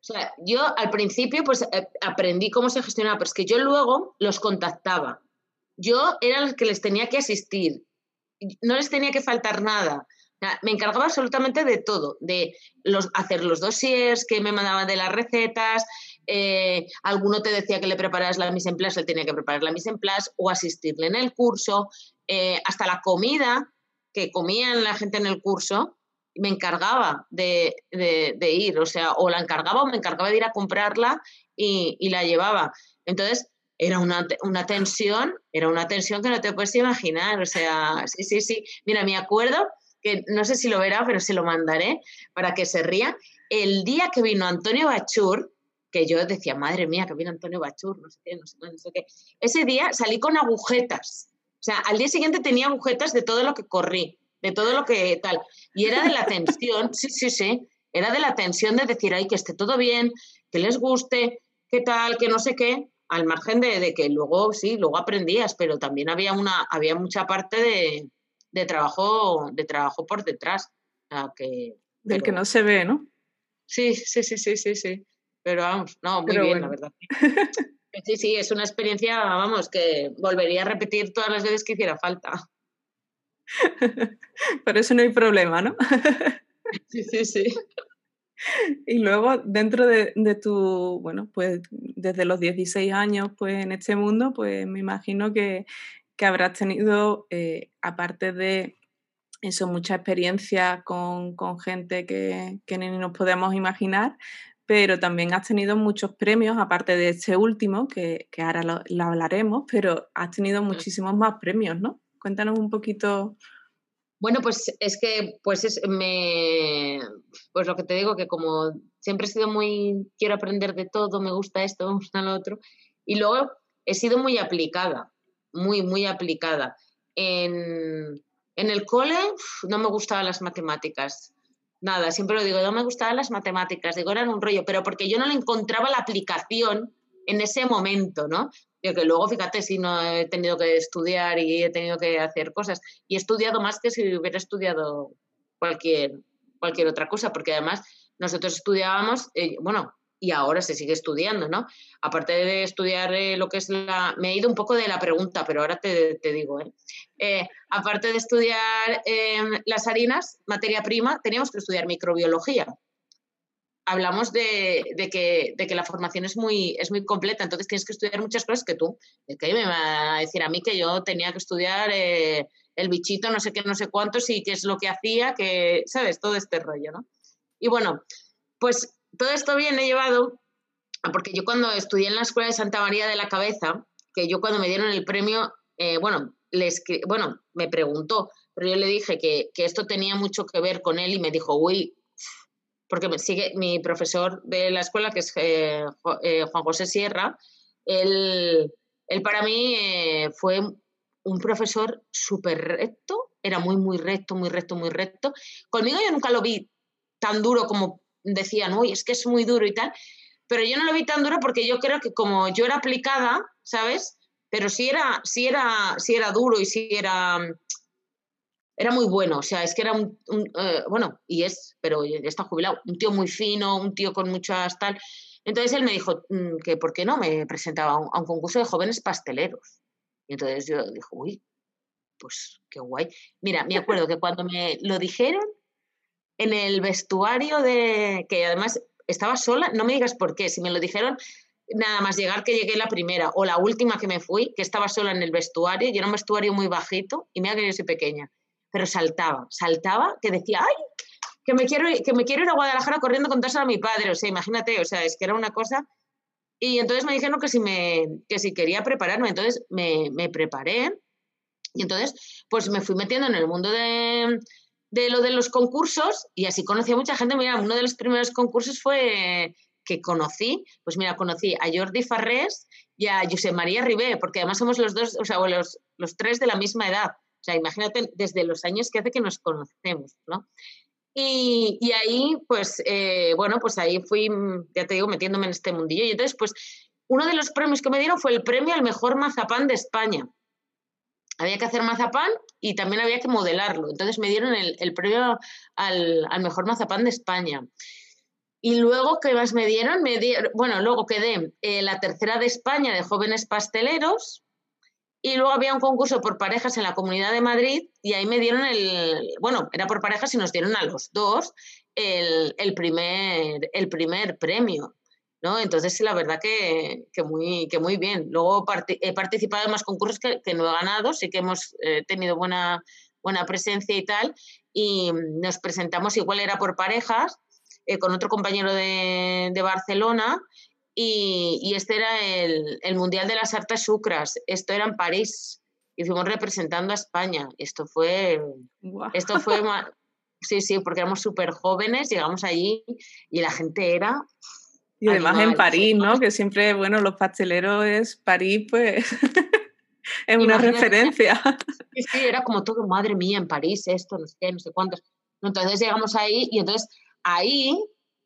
o sea, yo al principio pues eh, aprendí cómo se gestionaba, pero es que yo luego los contactaba. Yo era el que les tenía que asistir, no les tenía que faltar nada me encargaba absolutamente de todo, de los, hacer los dossiers que me mandaban de las recetas, eh, alguno te decía que le prepararas la mise en place, él tenía que preparar la mise en place o asistirle en el curso, eh, hasta la comida que comían la gente en el curso, me encargaba de, ir, o sea, o la encargaba o me encargaba de ir a comprarla y, la llevaba. Entonces, era una, una, tensión, era una tensión que no te puedes imaginar, o sea, sí, sí, sí. Mira, me acuerdo que no sé si lo verá, pero se lo mandaré para que se ría. El día que vino Antonio Bachur, que yo decía, madre mía, que vino Antonio Bachur, no sé qué, no sé, no sé qué. Ese día salí con agujetas. O sea, al día siguiente tenía agujetas de todo lo que corrí, de todo lo que tal. Y era de la tensión, sí, sí, sí, era de la tensión de decir, ay, que esté todo bien, que les guste, qué tal, que no sé qué, al margen de, de que luego, sí, luego aprendías, pero también había, una, había mucha parte de, de trabajo, de trabajo por detrás. que, Del que no se ve, ¿no? Sí, sí, sí, sí, sí, sí. Pero vamos, no, muy bien, la verdad. [laughs] Sí, sí, es una experiencia, vamos, que volvería a repetir todas las veces que hiciera falta. Por eso no hay problema, ¿no? [laughs] Sí, sí, sí. Y luego, dentro de, de, tu, bueno, pues desde los 16 años, pues en este mundo, pues me imagino que, que habrás tenido, eh, aparte de eso, mucha experiencia con, gente que, ni nos podemos imaginar, pero también has tenido muchos premios, aparte de este último, que, ahora lo, hablaremos, pero has tenido muchísimos más premios, ¿no? Cuéntanos un poquito. Bueno, pues es que, pues es, me, pues lo que te digo, que como siempre he sido muy, quiero aprender de todo, me gusta esto, me gusta lo otro, y luego he sido muy aplicada muy, muy aplicada. En, el cole no me gustaban las matemáticas. Nada, siempre lo digo, no me gustaban las matemáticas, digo, eran un rollo, pero porque yo no le encontraba la aplicación en ese momento, ¿no? Yo que luego, fíjate, si no he tenido que estudiar y he tenido que hacer cosas, y he estudiado más que si hubiera estudiado cualquier, cualquier otra cosa, porque además nosotros estudiábamos, eh, bueno, y ahora se sigue estudiando, ¿no? Aparte de estudiar eh, lo que es la... Me he ido un poco de la pregunta, pero ahora te, digo, ¿eh? ¿eh? aparte de estudiar em, las harinas, materia prima, teníamos que estudiar microbiología. Hablamos de, que, de, que, la formación es muy, es muy completa, entonces tienes que estudiar muchas cosas que tú. Que me va a decir a mí que yo tenía que estudiar eh, el bichito, no sé qué, no sé cuántos, y qué es lo que hacía, que, ¿sabes? Todo este rollo, ¿no? Y bueno, pues todo esto viene llevado porque yo cuando estudié en la Escuela de Santa María de la Cabeza, que yo cuando me dieron el premio, eh, bueno, les, bueno, me preguntó, pero yo le dije que, esto tenía mucho que ver con él y me dijo, uy, porque me sigue mi profesor de la escuela, que es eh, eh, Juan José Sierra, él, él para mí fue un profesor súper recto, era muy, muy recto, muy recto, muy recto. Conmigo yo nunca lo vi tan duro como decían, uy, es que es muy duro y tal, pero yo no lo vi tan duro porque yo creo que como yo era aplicada, ¿sabes? Pero sí era, sí era, sí era duro y sí era, era muy bueno, o sea, es que era un, eh, bueno, y es, pero ya está jubilado, un tío muy fino, un tío con muchas tal. Entonces él me dijo mm, que por qué no me presentaba a un, a un concurso de jóvenes pasteleros. Y entonces yo dije, uy, pues qué guay. Mira, me acuerdo que cuando me lo dijeron, en el vestuario de, que además estaba sola, no me digas por qué, si me lo dijeron nada más llegar que llegué la primera o la última que me fui, que estaba sola en el vestuario, y era un vestuario muy bajito, y mira que yo soy pequeña, pero saltaba, saltaba, que decía, ay, que me quiero, que me quiero ir a Guadalajara corriendo con a mi padre, o sea, imagínate, o sea, es que era una cosa... Y entonces me dijeron que si, me, que si quería prepararme, entonces me, me preparé y entonces pues me fui metiendo en el mundo de, de lo de los concursos y así conocí a mucha gente. Mira, uno de los primeros concursos fue que conocí, pues mira, conocí a Jordi Farrés y a José María Ribé, porque además somos los dos, o sea, los, los tres de la misma edad. O sea, imagínate desde los años que hace que nos conocemos, ¿no? Y, y ahí, pues, eh, bueno, pues ahí fui, ya te digo, metiéndome en este mundillo. Y entonces, pues, uno de los premios que me dieron fue el premio al mejor mazapán de España. Había que hacer mazapán y también había que modelarlo. Entonces me dieron el, premio al, mejor mazapán de España. Y luego, ¿qué más me dieron? Bueno, luego quedé eh, la tercera de España de jóvenes pasteleros. Y luego había un concurso por parejas en la Comunidad de Madrid y ahí me dieron el, bueno, era por parejas y nos dieron a los dos el primer, el primer premio. ¿No? Entonces, la verdad que, que, muy, que muy bien. Luego he participado en más concursos que, que, no he ganado, sí que hemos eh, tenido buena, buena presencia y tal, y nos presentamos, igual era por parejas, eh, con otro compañero de, de Barcelona, y, y, este era el, el, Mundial de las Artes Sucras, esto era en París, y fuimos representando a España. Esto fue, wow. esto fue [laughs] sí, sí, porque éramos súper jóvenes, llegamos allí y la gente era y además en París, ¿no? Que siempre, bueno, los pasteleros es París, pues [laughs] es una Imagínate. referencia. Sí, sí, era como todo, madre mía, en París, esto, no sé qué, no sé cuántos. Entonces llegamos ahí y entonces ahí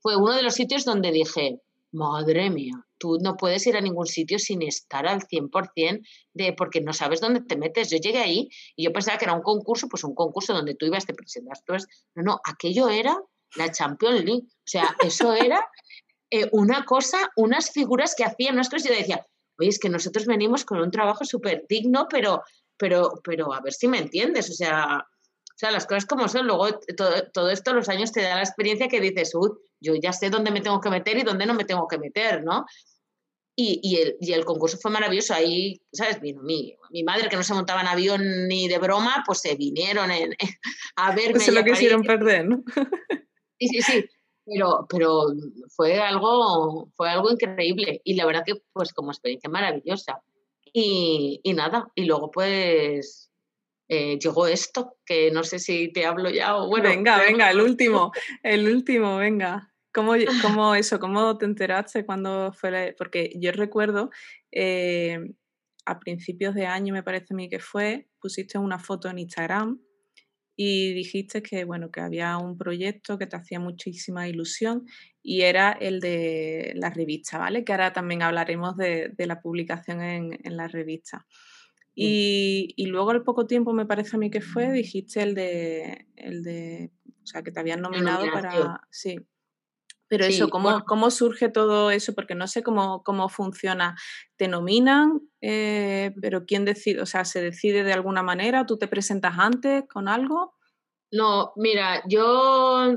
fue uno de los sitios donde dije, madre mía, tú no puedes ir a ningún sitio sin estar al 100% de, porque no sabes dónde te metes. Yo llegué ahí y yo pensaba que era un concurso, pues un concurso donde tú ibas, te presentas. Entonces, no, no, aquello era la Champions League. O sea, eso era eh, una cosa, unas figuras que hacían nuestros y yo decía, oye, es que nosotros venimos con un trabajo súper digno, pero, pero, pero a ver si me entiendes, o sea, o sea, las cosas como son, luego todo, todo esto los años te da la experiencia que dices, uy, yo ya sé dónde me tengo que meter y dónde no me tengo que meter, ¿no? Y, y, el, y el concurso fue maravilloso. Ahí, ¿sabes? Vino mi, mi madre, que no se montaba en avión ni de broma, pues se vinieron en, [laughs] a verme. Pues se lo quisieron perder, ¿no? Sí, sí, sí pero, pero fue, algo, fue algo increíble y la verdad que pues como experiencia maravillosa. Y, y nada, y luego pues eh, llegó esto, que no sé si te hablo ya o bueno. Venga, venga, el [laughs] último, el último, venga. ¿Cómo, cómo eso? ¿Cómo te enteraste cuando fue? La... Porque yo recuerdo eh, a principios de año, me parece a mí que fue, pusiste una foto en Instagram y dijiste que, bueno, que había un proyecto que te hacía muchísima ilusión y era el de la revista, ¿vale? Que ahora también hablaremos de, de la publicación en, en la revista. Y, y, luego al poco tiempo, me parece a mí que fue, dijiste el de, el de o sea, que te habían nominado para... Sí. Pero sí, eso, ¿cómo, bueno. ¿cómo, surge todo eso? Porque no sé cómo, cómo funciona. ¿Te nominan? Eh, ¿Pero quién decide? O sea, ¿se decide de alguna manera? ¿Tú te presentas antes con algo? No, mira, yo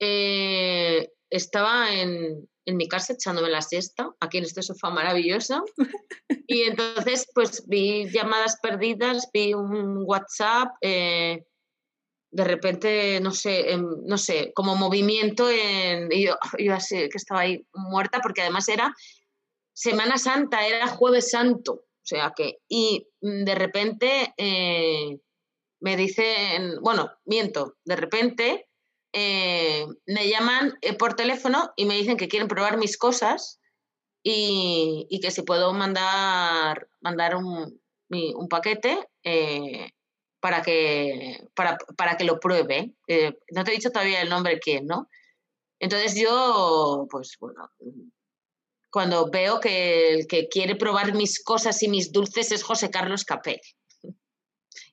eh, estaba en, en, mi casa echándome la siesta, aquí en este sofá maravilloso, y entonces pues vi llamadas perdidas, vi un WhatsApp. Eh, de repente, no sé, en, no sé, como movimiento en, y yo, [laughs] yo así que estaba ahí muerta porque además era Semana Santa, era Jueves Santo, o sea que, y de repente eh, me dicen, bueno, miento, de repente eh, me llaman eh, por teléfono y me dicen que quieren probar mis cosas y, que si puedo mandar, mandar un, un paquete para que, para, para que lo pruebe. Eh, no te he dicho todavía el nombre quién, ¿no? Entonces yo, pues bueno, cuando veo que el que quiere probar mis cosas y mis dulces es José Carlos Capel.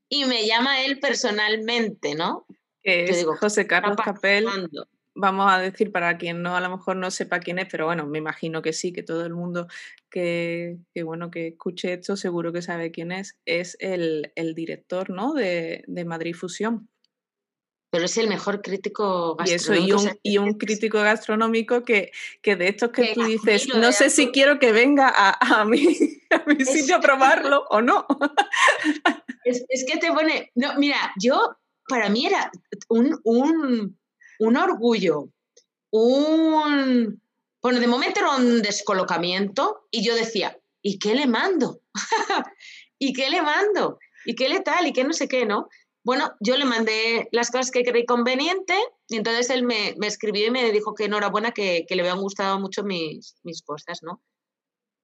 Y me llama él personalmente, ¿no? Que es digo, José Carlos Capel vamos a decir para quien no a lo mejor no sepa quién es, pero bueno, me imagino que sí, que todo el mundo que, que bueno que escuche esto seguro que sabe quién es, es el, el director ¿no? de, de, Madrid Fusión. Pero es el mejor crítico gastronómico. Y, eso, y, un, y un crítico gastronómico que, que de estos que, que tú dices, no sé si quiero que venga a, a mi, [laughs] a mi es, sitio a probarlo o no. Es, es, que te pone, no, mira, yo, para mí era un, un un orgullo, un... Bueno, de momento era un descolocamiento y yo decía, ¿y qué le mando? [laughs] ¿Y qué le mando? ¿Y qué le tal? ¿Y qué no sé qué, no? bueno, yo le mandé las cosas que creí conveniente y entonces él me, escribió y me dijo que enhorabuena, que, que le habían gustado mucho mis, mis cosas, ¿no?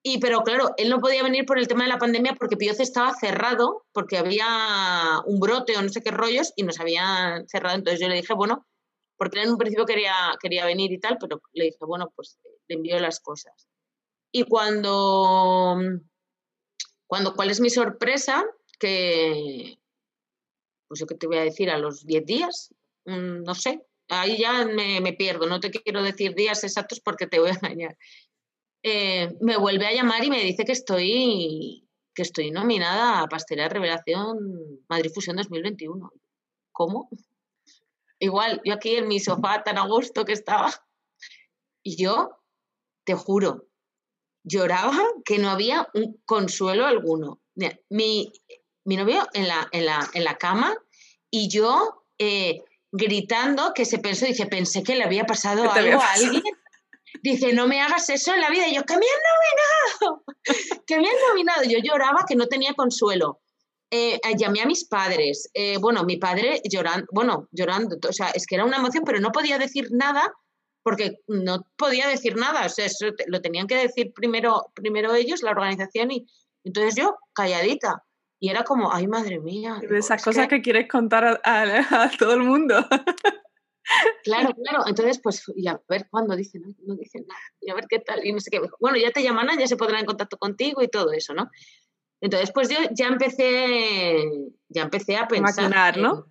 Y pero claro, él no podía venir por el tema de la pandemia porque Pioce estaba cerrado, porque había un brote o no sé qué rollos y nos habían cerrado. Entonces yo le dije, bueno, porque en un principio quería, quería venir y tal, pero le dije, bueno, pues le envío las cosas. Y cuando, cuando, ¿cuál es mi sorpresa? Que, pues yo qué te voy a decir, a los 10 días, no sé, ahí ya me, pierdo, no te quiero decir días exactos porque te voy a engañar. Eh, me vuelve a llamar y me dice que estoy, que estoy nominada a Pastelería Revelación Madrid Fusión 2021. ¿Cómo? Igual, yo aquí en mi sofá tan a gusto que estaba. Y yo, te juro, lloraba que no había un consuelo alguno. Mi, mi novio en la, en la, en la cama y yo eh, gritando que se pensó, dice, pensé que le había pasado algo a alguien. Dice, no me hagas eso en la vida. Y yo, que me han nominado, [laughs] que me han nominado. Yo lloraba que no tenía consuelo. Eh, eh, llamé a mis padres. bueno, mi padre llorando, bueno, llorando. O sea, es que era una emoción, pero no podía decir nada porque no podía decir nada. O sea, eso lo tenían que decir primero, primero ellos, la organización, y entonces yo calladita. Y era como, ay, madre mía. De esas cosas que... quieres contar a, todo el mundo. [laughs] Claro, [laughs] claro. Entonces, pues, y a ver cuándo dicen, no, no dicen nada, y a ver qué tal, y no sé qué. Bueno, ya te llaman, ya se podrán en contacto contigo y todo eso, ¿no? Entonces, pues yo ya empecé, ya empecé a pensar. Maquinar, ¿no?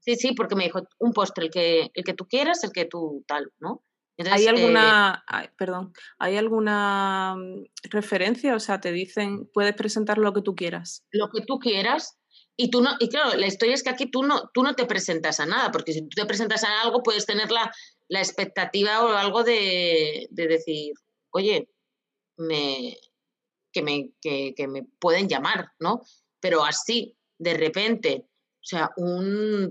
sí, sí, porque me dijo, un postre, el que, el que tú quieras, el que tú tal, ¿no? ¿Hay alguna, perdón, ¿hay alguna mm, referencia? O sea, te dicen, puedes presentar lo que tú quieras. Lo que tú quieras. Y tú no, y claro, la historia es que aquí tú no, tú no te presentas a nada, porque si tú te presentas a algo, puedes tener la, expectativa o algo de, decir, oye, me, que, me, que, que me pueden llamar, ¿no? Pero así, de repente, o sea, un,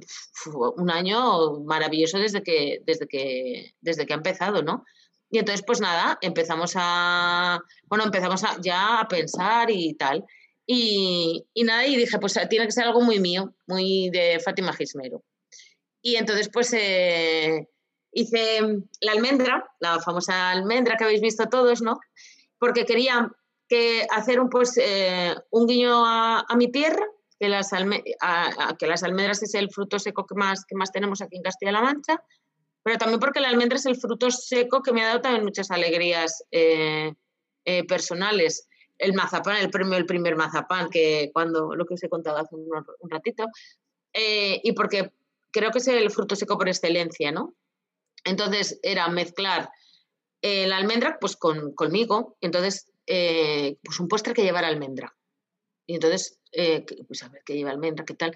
un año maravilloso desde que, desde, que, desde que ha empezado, ¿no? Y entonces, pues nada, empezamos a, bueno, empezamos a, ya a pensar y tal. Y, y, nada, y dije, pues tiene que ser algo muy mío, muy de Fátima Gismero. Y entonces, pues eh, hice la almendra, la famosa almendra que habéis visto todos, ¿no? Porque quería que hacer un, pues, eh, un guiño a, mi tierra que las, que las almendras es el fruto seco que más, que más tenemos aquí en Castilla-La Mancha, pero también porque la almendra es el fruto seco que me ha dado también muchas alegrías eh, eh, personales. El mazapán, el premio el primer mazapán, que cuando lo que os he contado hace un, ratito, eh, y porque creo que es el fruto seco por excelencia, ¿no? Entonces era mezclar la almendra pues con, conmigo, entonces pues un postre que llevara almendra. Y entonces eh, pues a ver qué lleva almendra, qué tal.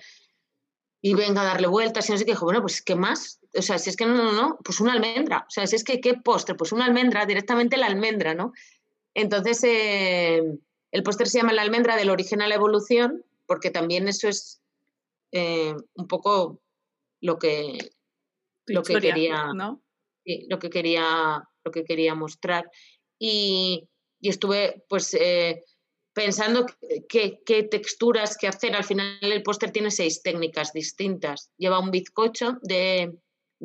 Y venga a darle vueltas y no sé qué. Dijo, bueno, pues ¿qué más? O sea, si es que no, no, no, pues una almendra. O sea, si es que qué postre, pues una almendra, directamente la almendra, ¿no? Entonces, eh, el postre se llama la almendra del origen a la evolución, porque también eso es eh, un poco lo que, lo que quería, ¿no? lo que quería, lo que quería mostrar. Y, y estuve, pues, pensando qué, texturas que hacer. Al final el póster tiene seis técnicas distintas. Lleva un bizcocho de,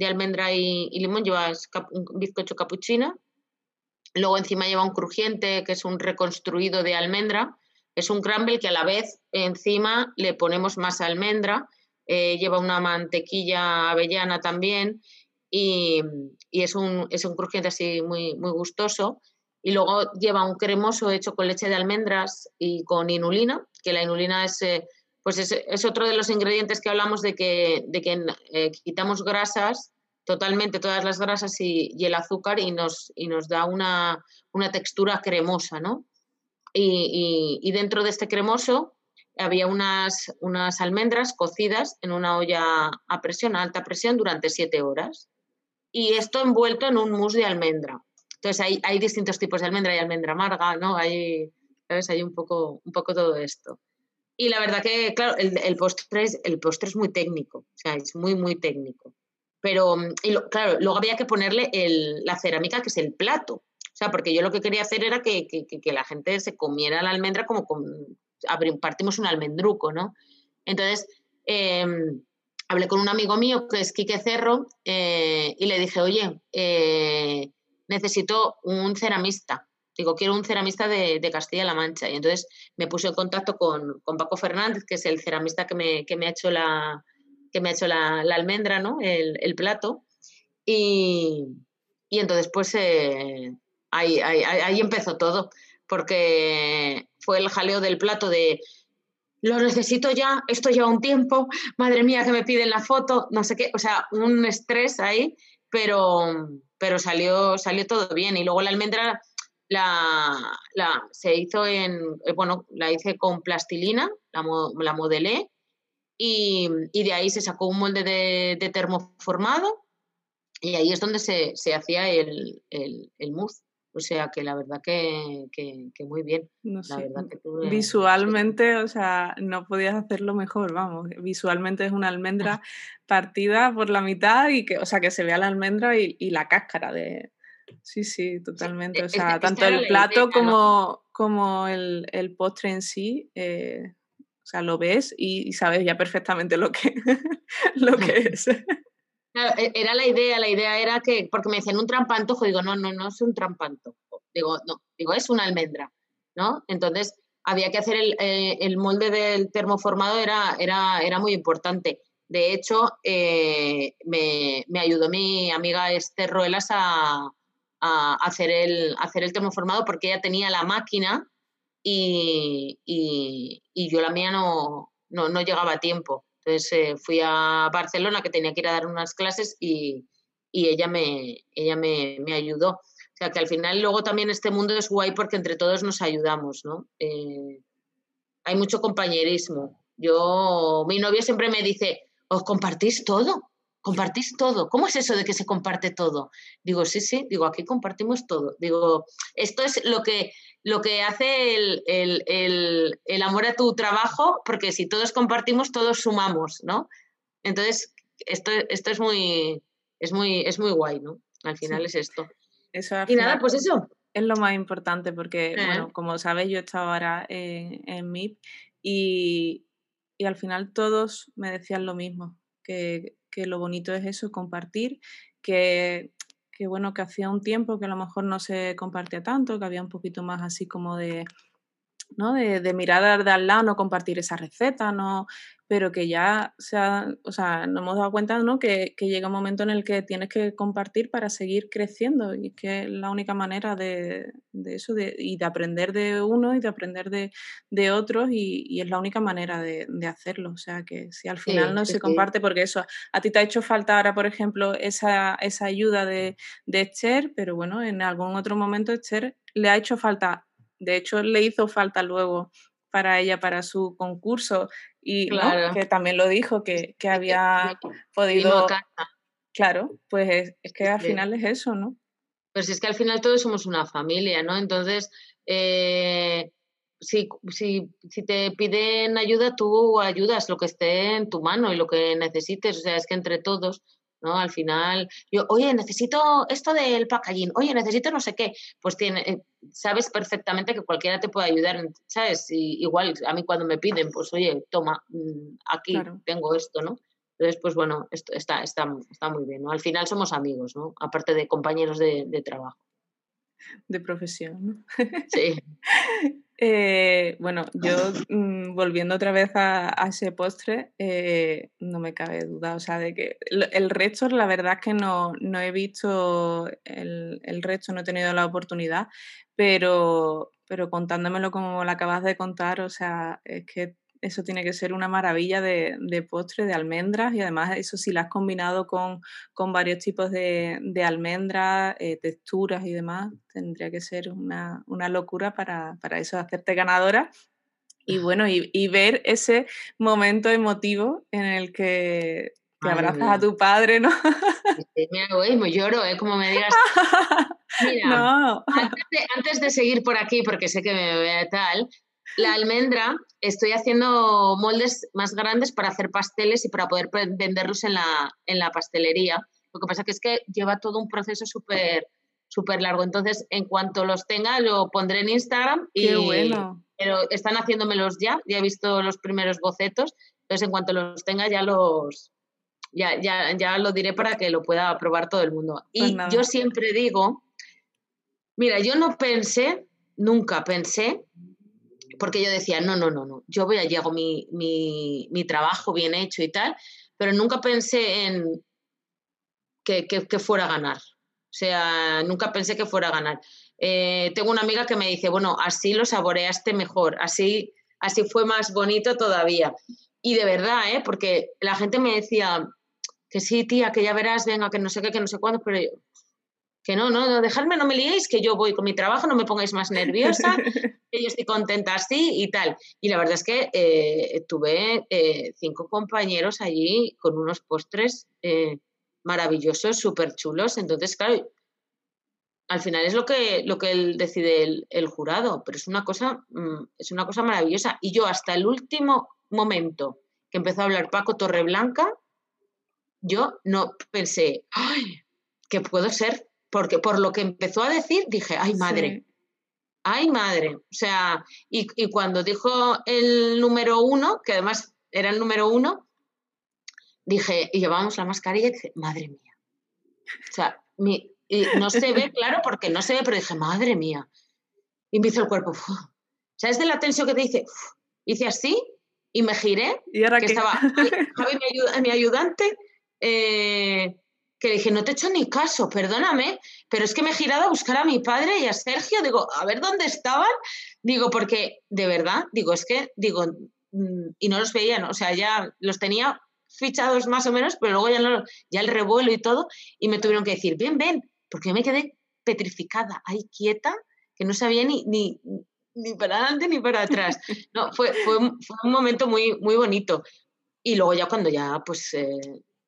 almendra y, limón, lleva un bizcocho capuchino. Luego encima lleva un crujiente, que es un reconstruido de almendra. Es un crumble que a la vez encima le ponemos más almendra. Eh, lleva una mantequilla avellana también y, es, un, es un crujiente así muy, muy gustoso y luego lleva un cremoso hecho con leche de almendras y con inulina, que la inulina es, eh, pues es, otro de los ingredientes que hablamos de que, de que eh, quitamos grasas, totalmente todas las grasas y, el azúcar y nos, y nos da una, textura cremosa, ¿no? Y, dentro de este cremoso había unas, unas almendras cocidas en una olla a presión, a alta presión, durante siete horas. Y esto envuelto en un mousse de almendra. Entonces hay, hay distintos tipos de almendra, hay almendra amarga, ¿no? Hay, ¿sabes? Hay un poco, un poco todo esto. Y la verdad que, claro, el, el, postre, es, el postre es muy técnico, o sea, es muy, muy técnico. Pero, y claro, luego había que ponerle el, la cerámica, que es el plato. O sea, porque yo lo que quería hacer era que, que, que la gente se comiera la almendra como con, partimos un almendruco, ¿no? Entonces, em, hablé con un amigo mío que es Quique Cerro eh, y le dije, oye, eh, necesito un ceramista. Digo, quiero un ceramista de, Castilla-La Mancha. Y entonces me puse en contacto con, Paco Fernández, que es el ceramista que me, que me ha hecho la, que me ha hecho la, almendra, ¿no? El, plato. Y, entonces, pues eh, ahí, ahí, empezó todo, porque fue el jaleo del plato de lo necesito ya, esto lleva un tiempo, madre mía que me piden la foto, no sé qué, o sea, un estrés ahí, pero, pero salió, salió todo bien. Y luego la almendra la, la se hizo en, eh, bueno, la hice con plastilina, la, la modelé y, de ahí se sacó un molde de, termoformado y ahí es donde se, hacía el, el, el mousse. O sea que la verdad que, muy bien. Visualmente, o sea, no podías hacerlo mejor, vamos. Visualmente es una [laughs] almendra partida por la mitad y que, o sea, que se vea la almendra y, la cáscara de. Sí, sí, totalmente. E, o sea, tanto el plato como, como el, postre en sí. Eh, o sea, lo ves y, sabes ya perfectamente lo que, [laughs] lo que [laughs] es. E, era la idea, la idea era que, porque me decían un trampantojo, digo, no, no, no es un trampantojo, digo, no, digo, es una almendra, ¿no? Entonces, había que hacer el, eh, molde del termoformado, era, era, era muy importante. De hecho, eh, me, ayudó mi amiga Esther Ruelas a, hacer, el, hacer el termoformado porque ella tenía la máquina y, yo la mía no, no, llegaba a tiempo. Entonces eh, fui a Barcelona que tenía que ir a dar unas clases y, ella, me, ayudó. O sea que al final luego también este mundo es guay porque entre todos nos ayudamos, ¿no? Eh, hay mucho compañerismo. Yo, mi novio siempre me dice, os compartís todo, compartís todo. ¿Cómo es eso de que se comparte todo? Digo, sí, sí, digo, aquí compartimos todo. Digo, esto es lo que, lo que hace el, amor a tu trabajo, porque si todos compartimos, todos sumamos, ¿no? Entonces, esto, esto es muy, es muy, es muy guay, ¿no? Al final es esto. y nada, pues eso. Es lo más importante porque, eh. bueno, como sabes, yo he estado ahora en, en MIP y, y al final todos me decían lo mismo, que, que lo bonito es eso, compartir, que que bueno, que hacía un tiempo que a lo mejor no se compartía tanto, que había un poquito más así como de, ¿no? De, mirar de al lado, no compartir esa receta, no, pero que ya se o sea, nos hemos dado cuenta ¿no? que, llega un momento en el que tienes que compartir para seguir creciendo y que es la única manera de, eso de, y de aprender de uno y de aprender de, otros y, es la única manera de, hacerlo. O sea, que si al final no se comparte, porque eso, a ti te ha hecho falta ahora, por ejemplo, esa, esa ayuda de, de Esther, pero bueno, en algún otro momento Esther le ha hecho falta de hecho, le hizo falta luego para ella, para su concurso, y que también lo dijo, que, había podido... Claro, pues es, que al final es eso, ¿no? Pues es que al final todos somos una familia, ¿no? Entonces, eh, si, si, si, te piden ayuda, tú ayudas lo que esté en tu mano y lo que necesites. O sea, es que entre todos ¿no? Al final, yo, oye, necesito esto del packaging, oye, necesito no sé qué, pues tiene, eh, sabes perfectamente que cualquiera te puede ayudar, ¿sabes? Y, igual a mí cuando me piden, pues oye, toma, mm, aquí tengo esto, ¿no? Entonces, pues bueno, esto está, está, está muy bien, ¿no? Al final somos amigos, ¿no? Aparte de compañeros de, de trabajo. De profesión, ¿no? Sí. [laughs] Eh, bueno, yo mm, volviendo otra vez a, ese postre, eh, no me cabe duda, o sea, de que el, resto, la verdad es que no, no he visto el, el, resto, no he tenido la oportunidad, pero, pero contándomelo como lo acabas de contar, o sea, es que eso tiene que ser una maravilla de, postre de almendras y además eso si lo has combinado con, varios tipos de, almendras, eh, texturas y demás, tendría que ser una, locura para, eso, hacerte ganadora. Y bueno, y, ver ese momento emotivo en el que te abrazas a tu padre, ¿no? me hago, me lloro, ¿eh? Como me digas. [laughs] Mira, antes, de, antes, de, seguir por aquí, porque sé que me vea tal, la almendra, estoy haciendo moldes más grandes para hacer pasteles y para poder venderlos en la, en la pastelería. Lo que pasa que es que lleva todo un proceso súper súper largo. Entonces, en cuanto los tenga, lo pondré en Instagram. Y, Qué bueno. Pero están haciéndomelos ya, ya he visto los primeros bocetos. Entonces, en cuanto los tenga, ya los, ya, ya, ya lo diré para que lo pueda probar todo el mundo. Y Pues yo nada. siempre digo, mira, yo no pensé, nunca pensé, porque yo decía, no, no, no, no, yo voy a llego mi, mi, mi trabajo bien hecho y tal, pero nunca pensé en que, que- que fuera a ganar. O sea, nunca pensé que fuera a ganar. Eh, tengo una amiga que me dice, bueno, así lo saboreaste mejor, así, así fue más bonito todavía. Y de verdad, ¿eh? porque la gente me decía que sí, tía, que ya verás, venga, que no sé qué, que no sé cuándo, pero yo, que no, no, no, dejadme, no me liéis, que yo voy con mi trabajo, no me pongáis más nerviosa, [laughs] que yo estoy contenta así y tal. Y la verdad es que eh, tuve eh, cinco compañeros allí con unos postres eh, maravillosos, súper chulos. Entonces, claro, al final es lo que, lo que él decide el, el jurado, pero es una, cosa, mm, es una cosa maravillosa. Y yo hasta el último momento que empezó a hablar Paco Torreblanca, yo no pensé, ay, que puedo ser, porque por lo que empezó a decir dije, ay madre, Sí. Ay, madre. O sea, y, y cuando dijo el número uno, que además era el número uno, dije, y llevábamos la mascarilla y dije, madre mía. O sea, mi- y no se ve, [laughs] claro, porque no se ve, pero dije, madre mía. Y me hizo el cuerpo. ¡fu! ¿Sabes de la tensión que te dice? ¡fu! Hice así y me giré, ¿Y ahora que qué? estaba [laughs] Javi, mi ayudante, eh, que dije, no te he hecho ni caso, perdóname, pero es que me he girado a buscar a mi padre y a Sergio, digo, a ver dónde estaban, digo, porque de verdad, digo, es que, digo, mm, y no los veían, o sea, ya los tenía fichados más o menos, pero luego ya, no, ya el revuelo y todo, y me tuvieron que decir, ven, ven, porque yo me quedé petrificada, ahí quieta, que no sabía ni, ni, ni para adelante ni para atrás. No, fue, fue, un- momento muy, muy bonito. Y luego ya cuando ya, pues, eh,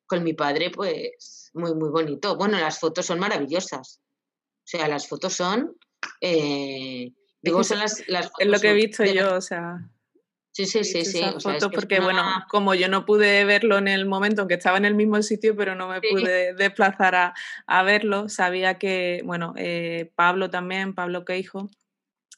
con mi padre, pues, muy, muy bonito. Bueno, las fotos son maravillosas. O sea, las fotos son... eh, digo, son las, las [laughs] Es lo fotos que he visto la- yo, o sea, Sí, sí, sí, sí. esas o sea, es fotos que es porque, bueno, como yo no pude verlo en el momento, aunque estaba en el mismo sitio, pero no me Sí. pude desplazar a, a verlo, sabía que, bueno, eh, Pablo también, Pablo Queijo,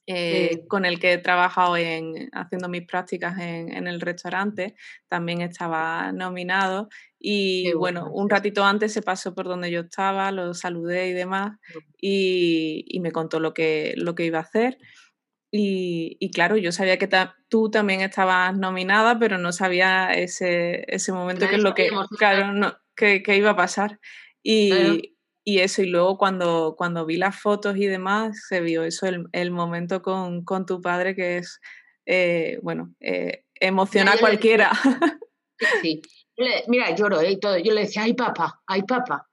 eh, Sí. con el que he trabajado en, haciendo mis prácticas en, en el restaurante, también estaba nominado. Y Qué bueno, un ratito antes se pasó por donde yo estaba, lo saludé y demás, y, y me contó lo que, lo que iba a hacer. Y, y claro, yo sabía que ta- tú también estabas nominada, pero no sabía ese, ese momento que es lo que, claro, no, que, que iba a pasar. Claro. Y, y eso, y luego cuando, cuando vi las fotos y demás, se vio eso, el, el momento con, con tu padre, que es, eh, bueno, eh, emociona a cualquiera. Sí, le- mira, lloro ¿eh? y todo. Yo le decía, ay papá, ay papá.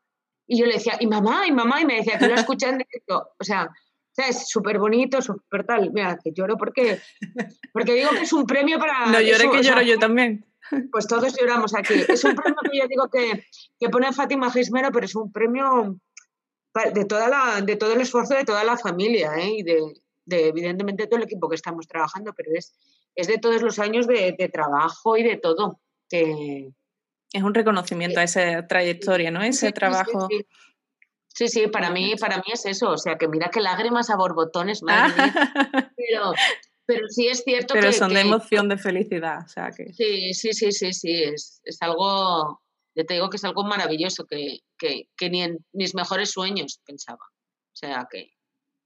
Y yo le decía, y mamá, y mamá, y me decía, que lo escuchan en directo. O sea, es súper bonito, súper tal. Mira, que lloro porque, porque digo que es un premio para... no lloré eso, que o sea, lloro yo también. Pues todos lloramos aquí. Es un premio que yo digo que, que pone Fátima Gismero, pero es un premio de, toda la, de todo el esfuerzo de toda la familia ¿eh? y de, de, evidentemente, todo el equipo que estamos trabajando, pero es, es de todos los años de, de trabajo y de todo. Que, Es un reconocimiento a esa trayectoria, ¿no? Ese sí, trabajo. Sí, sí, sí, para mí, bien. para mí es eso. O sea, que mira que lágrimas a borbotones, madre mía. [laughs] Pero, pero sí es cierto Pero que. son de emoción, de felicidad. O sea que. Sí, sí, sí, sí, sí. Es, es algo. Yo te digo que es algo maravilloso que, que, que ni en mis mejores sueños pensaba. O sea que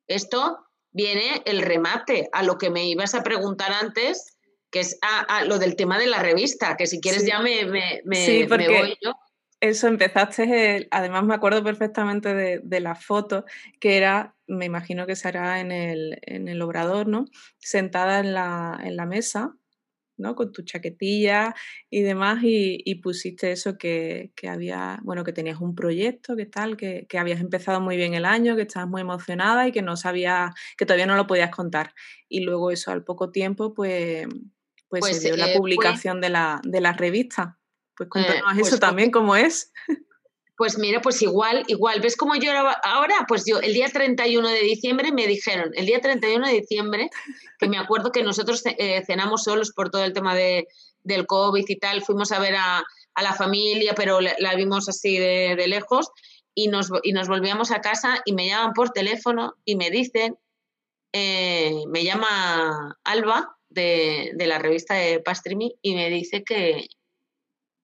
esto viene el remate a lo que me ibas a preguntar antes, que es a, a lo del tema de la revista, que si quieres Sí. ya me, me, me, Sí, me voy yo. Eso, empezaste, el- además me acuerdo perfectamente de, de la foto, que era, me imagino que será en el, en el obrador, ¿no? Sentada en la, en la mesa, ¿no? Con tu chaquetilla y demás, y, y pusiste eso que, que había, bueno, que tenías un proyecto, que tal, que, que habías empezado muy bien el año, que estabas muy emocionada y que no sabías, que todavía no lo podías contar. Y luego eso, al poco tiempo, pues, pues, Pues, se dio eh, la fue- publicación de, la, de la revista. Pues cuéntanos pues eso también, cómo es. Pues mira, pues igual, igual, ¿ves cómo yo era ahora? Pues yo, el día 31 de diciembre me dijeron, el día 31 de diciembre, que me acuerdo que nosotros eh, cenamos solos por todo el tema de, del COVID y tal, fuimos a ver a, a la familia, pero la, la vimos así de, de lejos, y nos, y nos volvíamos a casa y me llaman por teléfono y me dicen, eh, me llama Alba de, de la revista de Pastrimi y me dice que,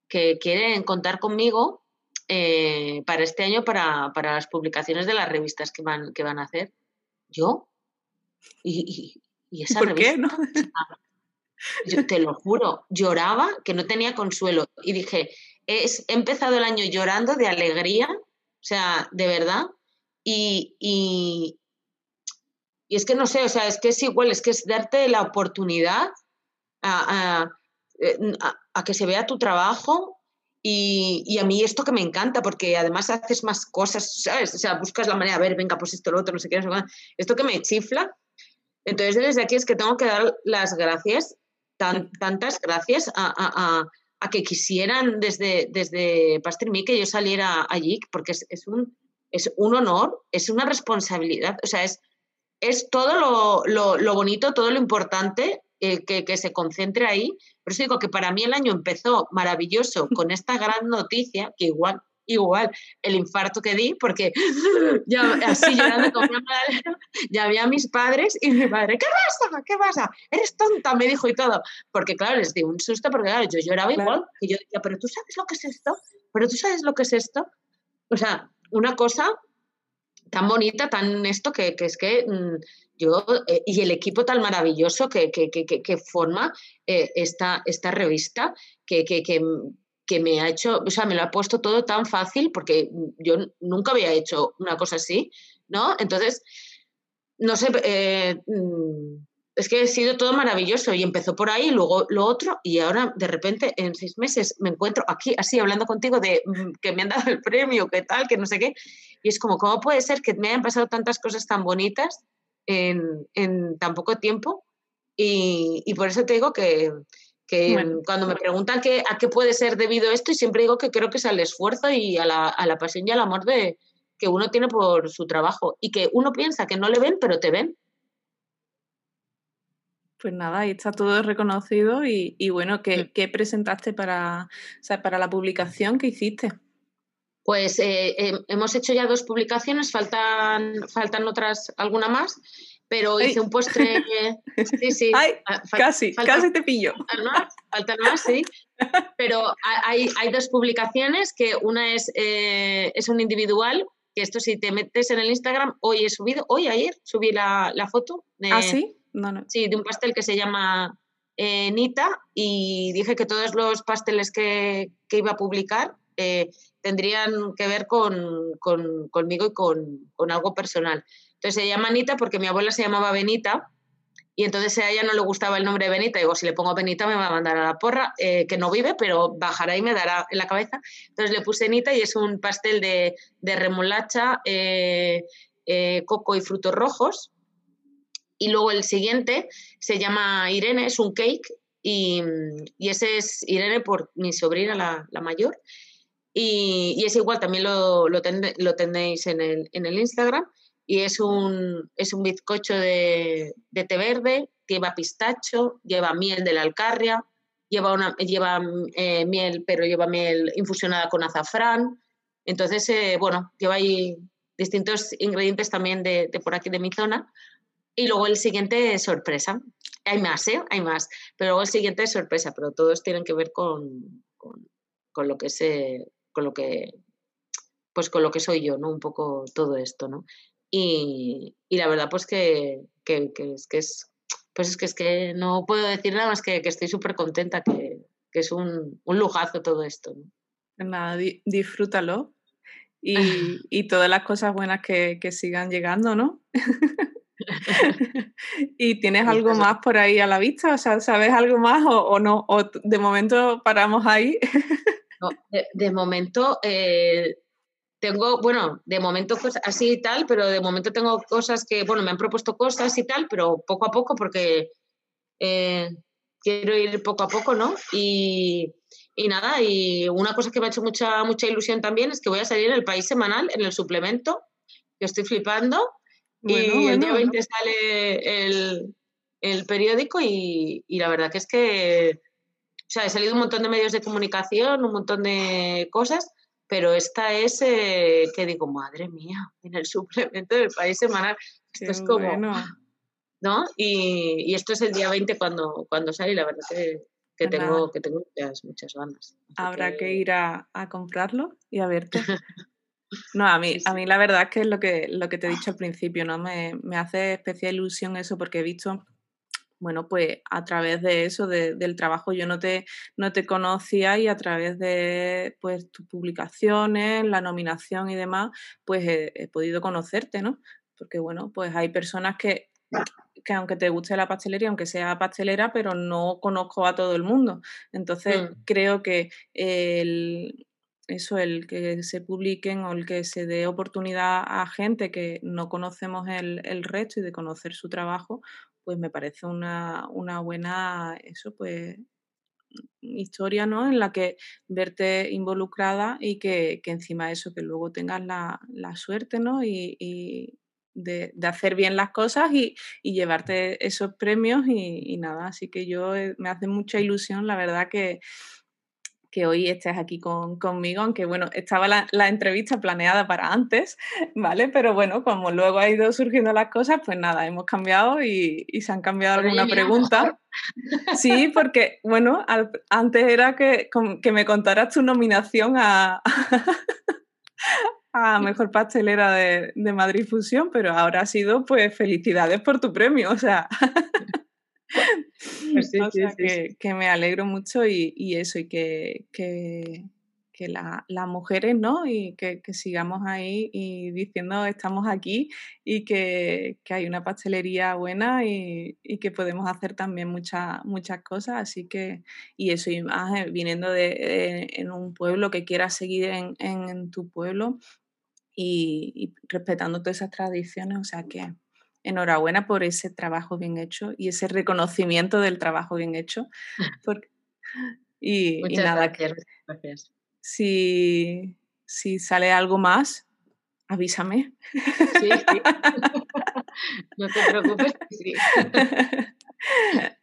que quieren contar conmigo eh, para este año para, las publicaciones de las revistas que van, que van a hacer. ¿Yo? Y, esa ¿Por qué? ¿no? [laughs] Yo te lo juro, lloraba que no tenía consuelo y dije, he empezado el año llorando de alegría, o sea, de verdad, y, y, es que no sé, o sea, es que es igual, es que es darte la oportunidad a, a, eh, que se vea tu trabajo y, a mí esto que me encanta, porque además haces más cosas, ¿sabes? O sea, buscas la manera, a ver, venga, pues esto, lo otro, no sé qué, no sé qué. Esto que me chifla. Entonces, desde aquí es que tengo que dar las gracias, tantas gracias a, que quisieran desde, desde Pastor Me que yo saliera allí, porque es, un, es un honor, es una responsabilidad, o sea, es, es todo lo, lo bonito, todo lo importante eh, que, se concentre ahí. Por eso digo que para mí el año empezó maravilloso con esta gran noticia, que igual, igual, el infarto que di, porque [laughs] ya así llorando con mi madre, [laughs] ya había a mis padres y mi padre, ¿qué pasa? ¿Qué pasa? Eres tonta, me dijo y todo. Porque claro, les di un susto porque claro, yo lloraba igual. Y yo decía, pero tú sabes lo que es esto, pero tú sabes lo que es esto. O sea, una cosa tan bonita, tan esto, que, es que mm, yo, eh, y el equipo tan maravilloso que, que, forma eh, esta, esta revista, que, que, me ha hecho, o sea, me lo ha puesto todo tan fácil, porque yo nunca había hecho una cosa así, ¿no? Entonces, no sé, eh, mm, es que ha sido todo maravilloso y empezó por ahí, luego lo otro, y ahora de repente en seis meses me encuentro aquí así hablando contigo de mm, que me han dado el premio, qué tal, que no sé qué, y es como, ¿cómo puede ser que me hayan pasado tantas cosas tan bonitas en, en tan poco tiempo? Y, y, por eso te digo que, que cuando me preguntan qué, a qué puede ser debido esto, y siempre digo que creo que es al esfuerzo y a la, a la pasión y al amor de, que uno tiene por su trabajo y que uno piensa que no le ven, pero te ven. Pues nada, ahí está todo reconocido y, y bueno, ¿qué, ¿qué, presentaste para, o sea, para la publicación que hiciste? Pues eh, hemos hecho ya dos publicaciones, faltan, faltan otras, alguna más, pero hice un postre. sí, sí. [laughs] Ah, casi, casi te pillo. Faltan más, faltan más, sí. Pero hay, hay dos publicaciones, que una es, eh, es un individual, que esto si te metes en el Instagram, hoy he subido, hoy, ayer, subí la, la foto. De, ¿Ah, sí? Sí, de un pastel que se llama eh, Nita y dije que todos los pasteles que, iba a publicar eh, tendrían que ver con, conmigo y con, algo personal. Entonces se llama Nita porque mi abuela se llamaba Benita y entonces a ella no le gustaba el nombre Benita. Digo, si le pongo Benita me va a mandar a la porra, eh, que no vive, pero bajará y me dará en la cabeza. Entonces le puse Nita y es un pastel de, de remolacha, coco y frutos rojos y luego el siguiente se llama Irene, es un cake y, ese es Irene por mi sobrina, la, mayor. Y, y, es igual, también lo, lo, tenéis en el, en el, Instagram. Y es un, es un bizcocho de, té verde, lleva pistacho, lleva miel de la alcarria, lleva, una, lleva eh, miel, pero lleva miel infusionada con azafrán. Entonces, eh, bueno, lleva ahí distintos ingredientes también de, de, por aquí de mi zona, y luego el siguiente es sorpresa. Hay más, ¿eh? Hay más. Pero luego el siguiente es sorpresa, pero todos tienen que ver con, con, lo que sé, con lo que pues con lo que soy yo, ¿no? Un poco todo esto, ¿no? Y, la verdad, pues que, que, es que es pues es que es que no puedo decir nada más que, que estoy súper contenta, que, es un, un, lujazo todo esto. ¿no? Pues nada, disfrútalo y, [laughs] y, todas las cosas buenas que, que sigan llegando, ¿no? [laughs] [laughs] ¿Y tienes algo más por ahí a la vista? O sea, ¿sabes algo más o, no? ¿O de momento paramos ahí? [laughs] de, momento eh, tengo, bueno, de momento cosas así y tal, pero de momento tengo cosas que, bueno, me han propuesto cosas y tal, pero poco a poco porque eh, quiero ir poco a poco, ¿no? Y, y, nada, y una cosa que me ha hecho mucha, mucha ilusión también es que voy a salir en el país semanal, en el suplemento, que estoy flipando y el día 20 sale el, periódico y, la verdad que es que, o sea, he salido un montón de medios de comunicación, un montón de cosas, pero esta es eh, que digo, madre mía, en el suplemento del país semanal, esto es como... ¿no? Y, esto es el día 20 cuando, cuando sale y la verdad que, que tengo, que tengo muchas, muchas ganas. Habrá que que- ir a, a comprarlo y a verte. [laughs] No, a mí, a mí la verdad es que es lo que, lo que te he dicho al principio, ¿no? Me, me hace especial ilusión eso porque he visto, bueno, pues a través de eso, de- del trabajo, yo no te, no te conocía y a través de pues tus publicaciones, la nominación y demás, pues he, he podido conocerte, ¿no? Porque bueno, pues hay personas que, que aunque te guste la pastelería, aunque sea pastelera, pero no conozco a todo el mundo. Entonces Mm. creo que el, eso, el que se publiquen o el que se dé oportunidad a gente que no conocemos el, el resto y de conocer su trabajo, pues me parece una, una buena, eso, pues historia, ¿no? En la que verte involucrada y que, que encima de eso, que luego tengas la, la suerte, ¿no? Y, y de, de hacer bien las cosas y, y llevarte esos premios y, y nada, así que yo eh, me hace mucha ilusión, la verdad que que hoy estés aquí con, conmigo, aunque bueno, estaba la, la entrevista planeada para antes, [laughs] ¿vale? Pero bueno, como luego ha ido surgiendo las cosas, pues nada, hemos cambiado y, y se han cambiado alguna pregunta. Sí, porque bueno, al- antes era que, con- que me contaras tu nominación a, [laughs] a Mejor Pastelera de, de Madrid Fusión, pero ahora ha sido pues felicidades por tu premio, o sea... [laughs] Pues sí, [laughs] o sí, sea sí, que, que me alegro mucho y, y eso, y que, que, que la- las mujeres, ¿no? Y que, que sigamos ahí y diciendo estamos aquí y que, que hay una pastelería buena y, y que podemos hacer también muchas muchas cosas. Así que, y eso, y más eh, viniendo de, de- en un pueblo que quieras seguir en, en tu pueblo y, y respetando todas esas tradiciones, o sea que enhorabuena por ese trabajo bien hecho y ese reconocimiento del trabajo bien hecho. porque- y, y Muchas nada, gracias, gracias. si, si sale algo más, avísame. Sí, sí. [laughs] [laughs] No te preocupes, sí. [laughs]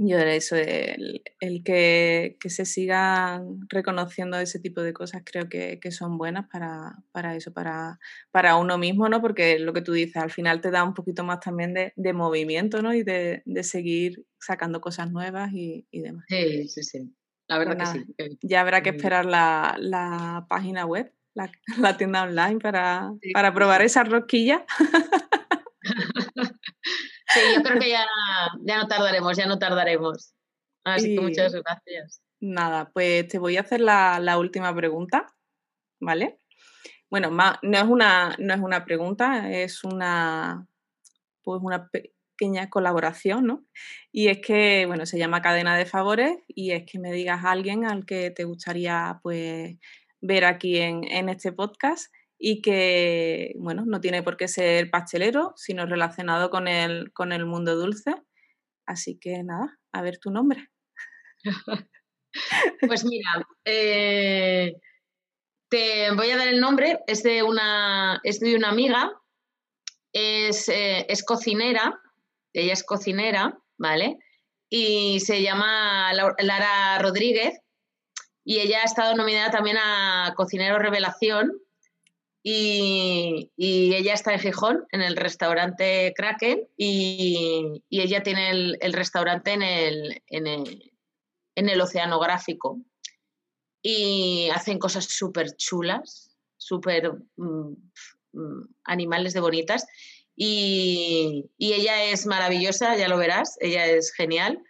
Yo de eso, el, el que, que se sigan reconociendo ese tipo de cosas creo que, que son buenas para, para eso, para, para uno mismo, ¿no? Porque lo que tú dices, al final te da un poquito más también de, de movimiento, ¿no? Y de, de seguir sacando cosas nuevas y, y demás. Sí, sí, sí. La verdad Pues que nada, sí. que- Ya habrá que esperar la, la página web, la, [laughs] la tienda online para, Sí, para probar sí. esas rosquillas. [laughs] Sí, yo creo [laughs] que ya, ya no tardaremos, ya no tardaremos. Así que muchas gracias. nada, pues te voy a hacer la, la última pregunta, ¿vale? Bueno, ma- no es una, no es una pregunta, es una, pues una pequeña colaboración, ¿no? Y es que, bueno, se llama cadena de favores y es que me digas a alguien al que te gustaría, pues, ver aquí en, en este podcast y que, bueno, no tiene por qué ser pastelero, sino relacionado con el, con el mundo dulce. Así que nada, a ver tu nombre. [laughs] Pues mira, eh, te voy a dar el nombre, es de una, es de una amiga, es, eh, es cocinera, ella es cocinera, ¿vale? Y se llama Lara Rodríguez y ella ha estado nominada también a Cocinero Revelación y, ella está en Gijón, en el restaurante Kraken y, ella tiene el, restaurante en el, en el, oceanográfico y hacen cosas súper chulas, súper mm, mm, animales de bonitas. Y ella es maravillosa, ya lo verás, ella es genial.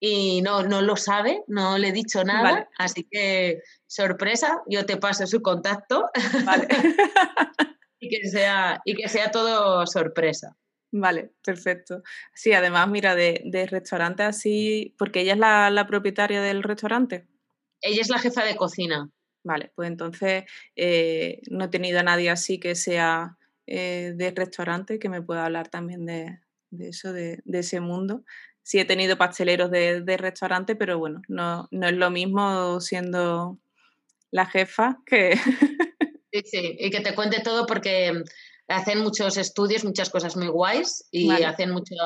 Y no, no lo sabe, no le he dicho nada, Vale. así que sorpresa, yo te paso su contacto Vale. [laughs] y que sea, y que sea todo sorpresa. Vale, perfecto. Sí, además, mira, de, de restaurante así, porque ella es la, la propietaria del restaurante. Ella es la jefa de cocina. Vale, pues entonces eh, no he tenido a nadie así que sea eh, de restaurante que me pueda hablar también de, de eso, de, de ese mundo. Sí he tenido pasteleros de, de restaurante, pero bueno, no, no es lo mismo siendo la jefa que... [laughs] Sí, sí, y que te cuente todo porque hacen muchos estudios, muchas cosas muy guays y Vale. hacen mucho,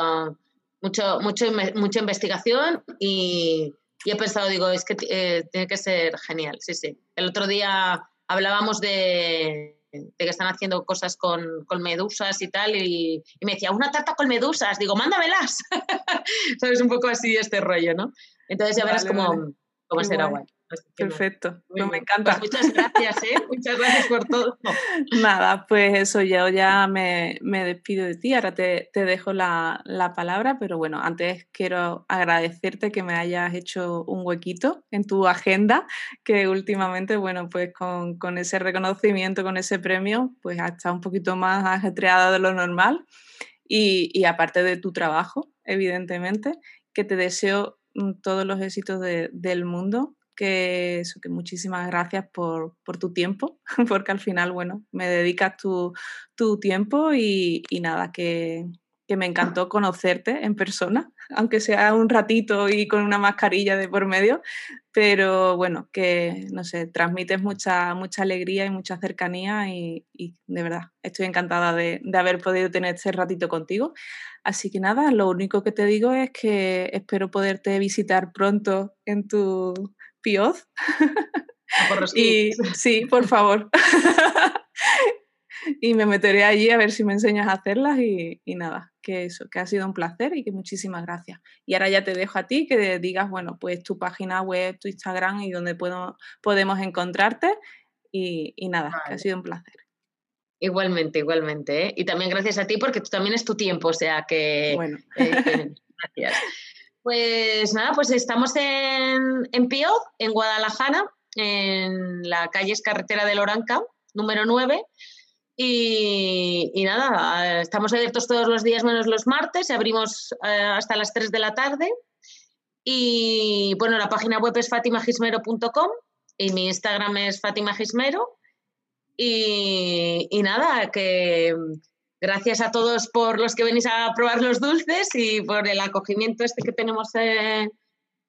mucho, mucho, mucha investigación y, y he pensado, digo, es que eh, tiene que ser genial, sí, sí. El otro día hablábamos de, que están haciendo cosas con, medusas y tal, y, me decía, una tarta con medusas, digo, mándamelas. [laughs] ¿Sabes? Un poco así este rollo, ¿no? Entonces ya verás cómo, cómo será guay. Perfecto, pues me encanta. Pues muchas gracias, ¿eh? muchas gracias por todo. [laughs] Nada, pues eso, yo ya me, despido de ti, ahora te, dejo la, palabra, pero bueno, antes quiero agradecerte que me hayas hecho un huequito en tu agenda, que últimamente, bueno, pues con, ese reconocimiento, con ese premio, pues ha estado un poquito más ajetreada de lo normal y, aparte de tu trabajo, evidentemente, que te deseo mm, todos los éxitos del mundo que, eso, que muchísimas gracias por, tu tiempo, [laughs] porque al final, bueno, me dedicas tu, tiempo y, nada, que, me [laughs] encantó conocerte en persona, aunque sea un ratito y con una mascarilla de por medio, pero bueno, que no sé, transmites mucha, mucha alegría y mucha cercanía y, de verdad estoy encantada de, de, haber podido tener este ratito contigo. Así que nada, lo único que te digo es que espero poderte visitar pronto en tu, Pioz. y, sí, por favor. y me meteré allí a ver si me enseñas a hacerlas y, nada, que eso, que ha sido un placer y que muchísimas gracias. Y ahora ya te dejo a ti que digas, bueno, pues tu página web, tu Instagram y donde puedo, podemos encontrarte y, nada, que ha sido un placer. Igualmente, igualmente. ¿eh? Y también gracias a ti porque tú también es tu tiempo, o sea que... Bueno. Eh, [laughs] gracias. Pues nada, pues estamos en, en en Guadalajara, en la calle es Carretera de Loranca, número 9. Y, nada, estamos abiertos todos los días menos los martes, abrimos eh, hasta las 3 de la tarde. Y bueno, la página web es fatimagismero.com y mi Instagram es fatimagismero. Y, y nada, que gracias a todos por los que venís a probar los dulces y por el acogimiento este que tenemos eh,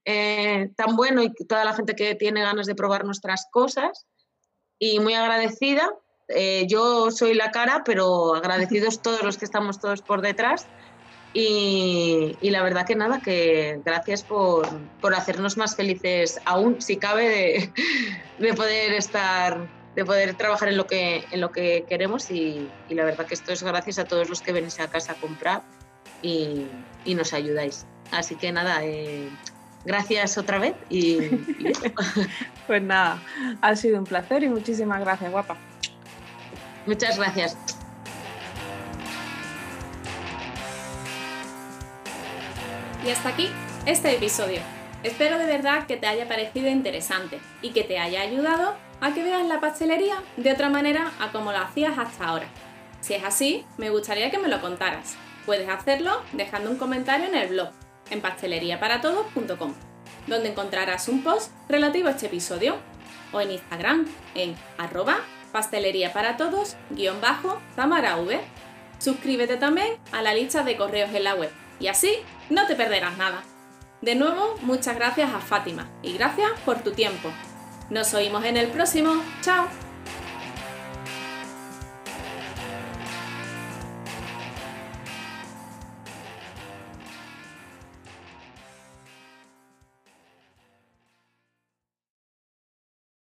eh, tan bueno y toda la gente que tiene ganas de probar nuestras cosas. Y muy agradecida. Eh, yo soy la cara, pero agradecidos todos los que estamos todos por detrás. Y, la verdad que nada, que gracias por, hacernos más felices aún, si cabe, de poder estar de poder trabajar en lo que, en lo que queremos y, la verdad que esto es gracias a todos los que venís a casa a comprar y, nos ayudáis. Así que nada, eh, gracias otra vez y, [laughs] pues nada, ha sido un placer y muchísimas gracias, guapa. Muchas gracias. Y hasta aquí este episodio. Espero de verdad que te haya parecido interesante y que te haya ayudado a que veas la pastelería de otra manera a como lo hacías hasta ahora. Si es así, me gustaría que me lo contaras. Puedes hacerlo dejando un comentario en el blog, en pasteleriaparatodos.com, donde encontrarás un post relativo a este episodio, o en Instagram, en arroba pasteleriaparatodos-tamara Suscríbete también a la lista de correos en la web y así no te perderás nada. De nuevo, muchas gracias a Fátima y gracias por tu tiempo. Nos oímos en el próximo. ¡Chao!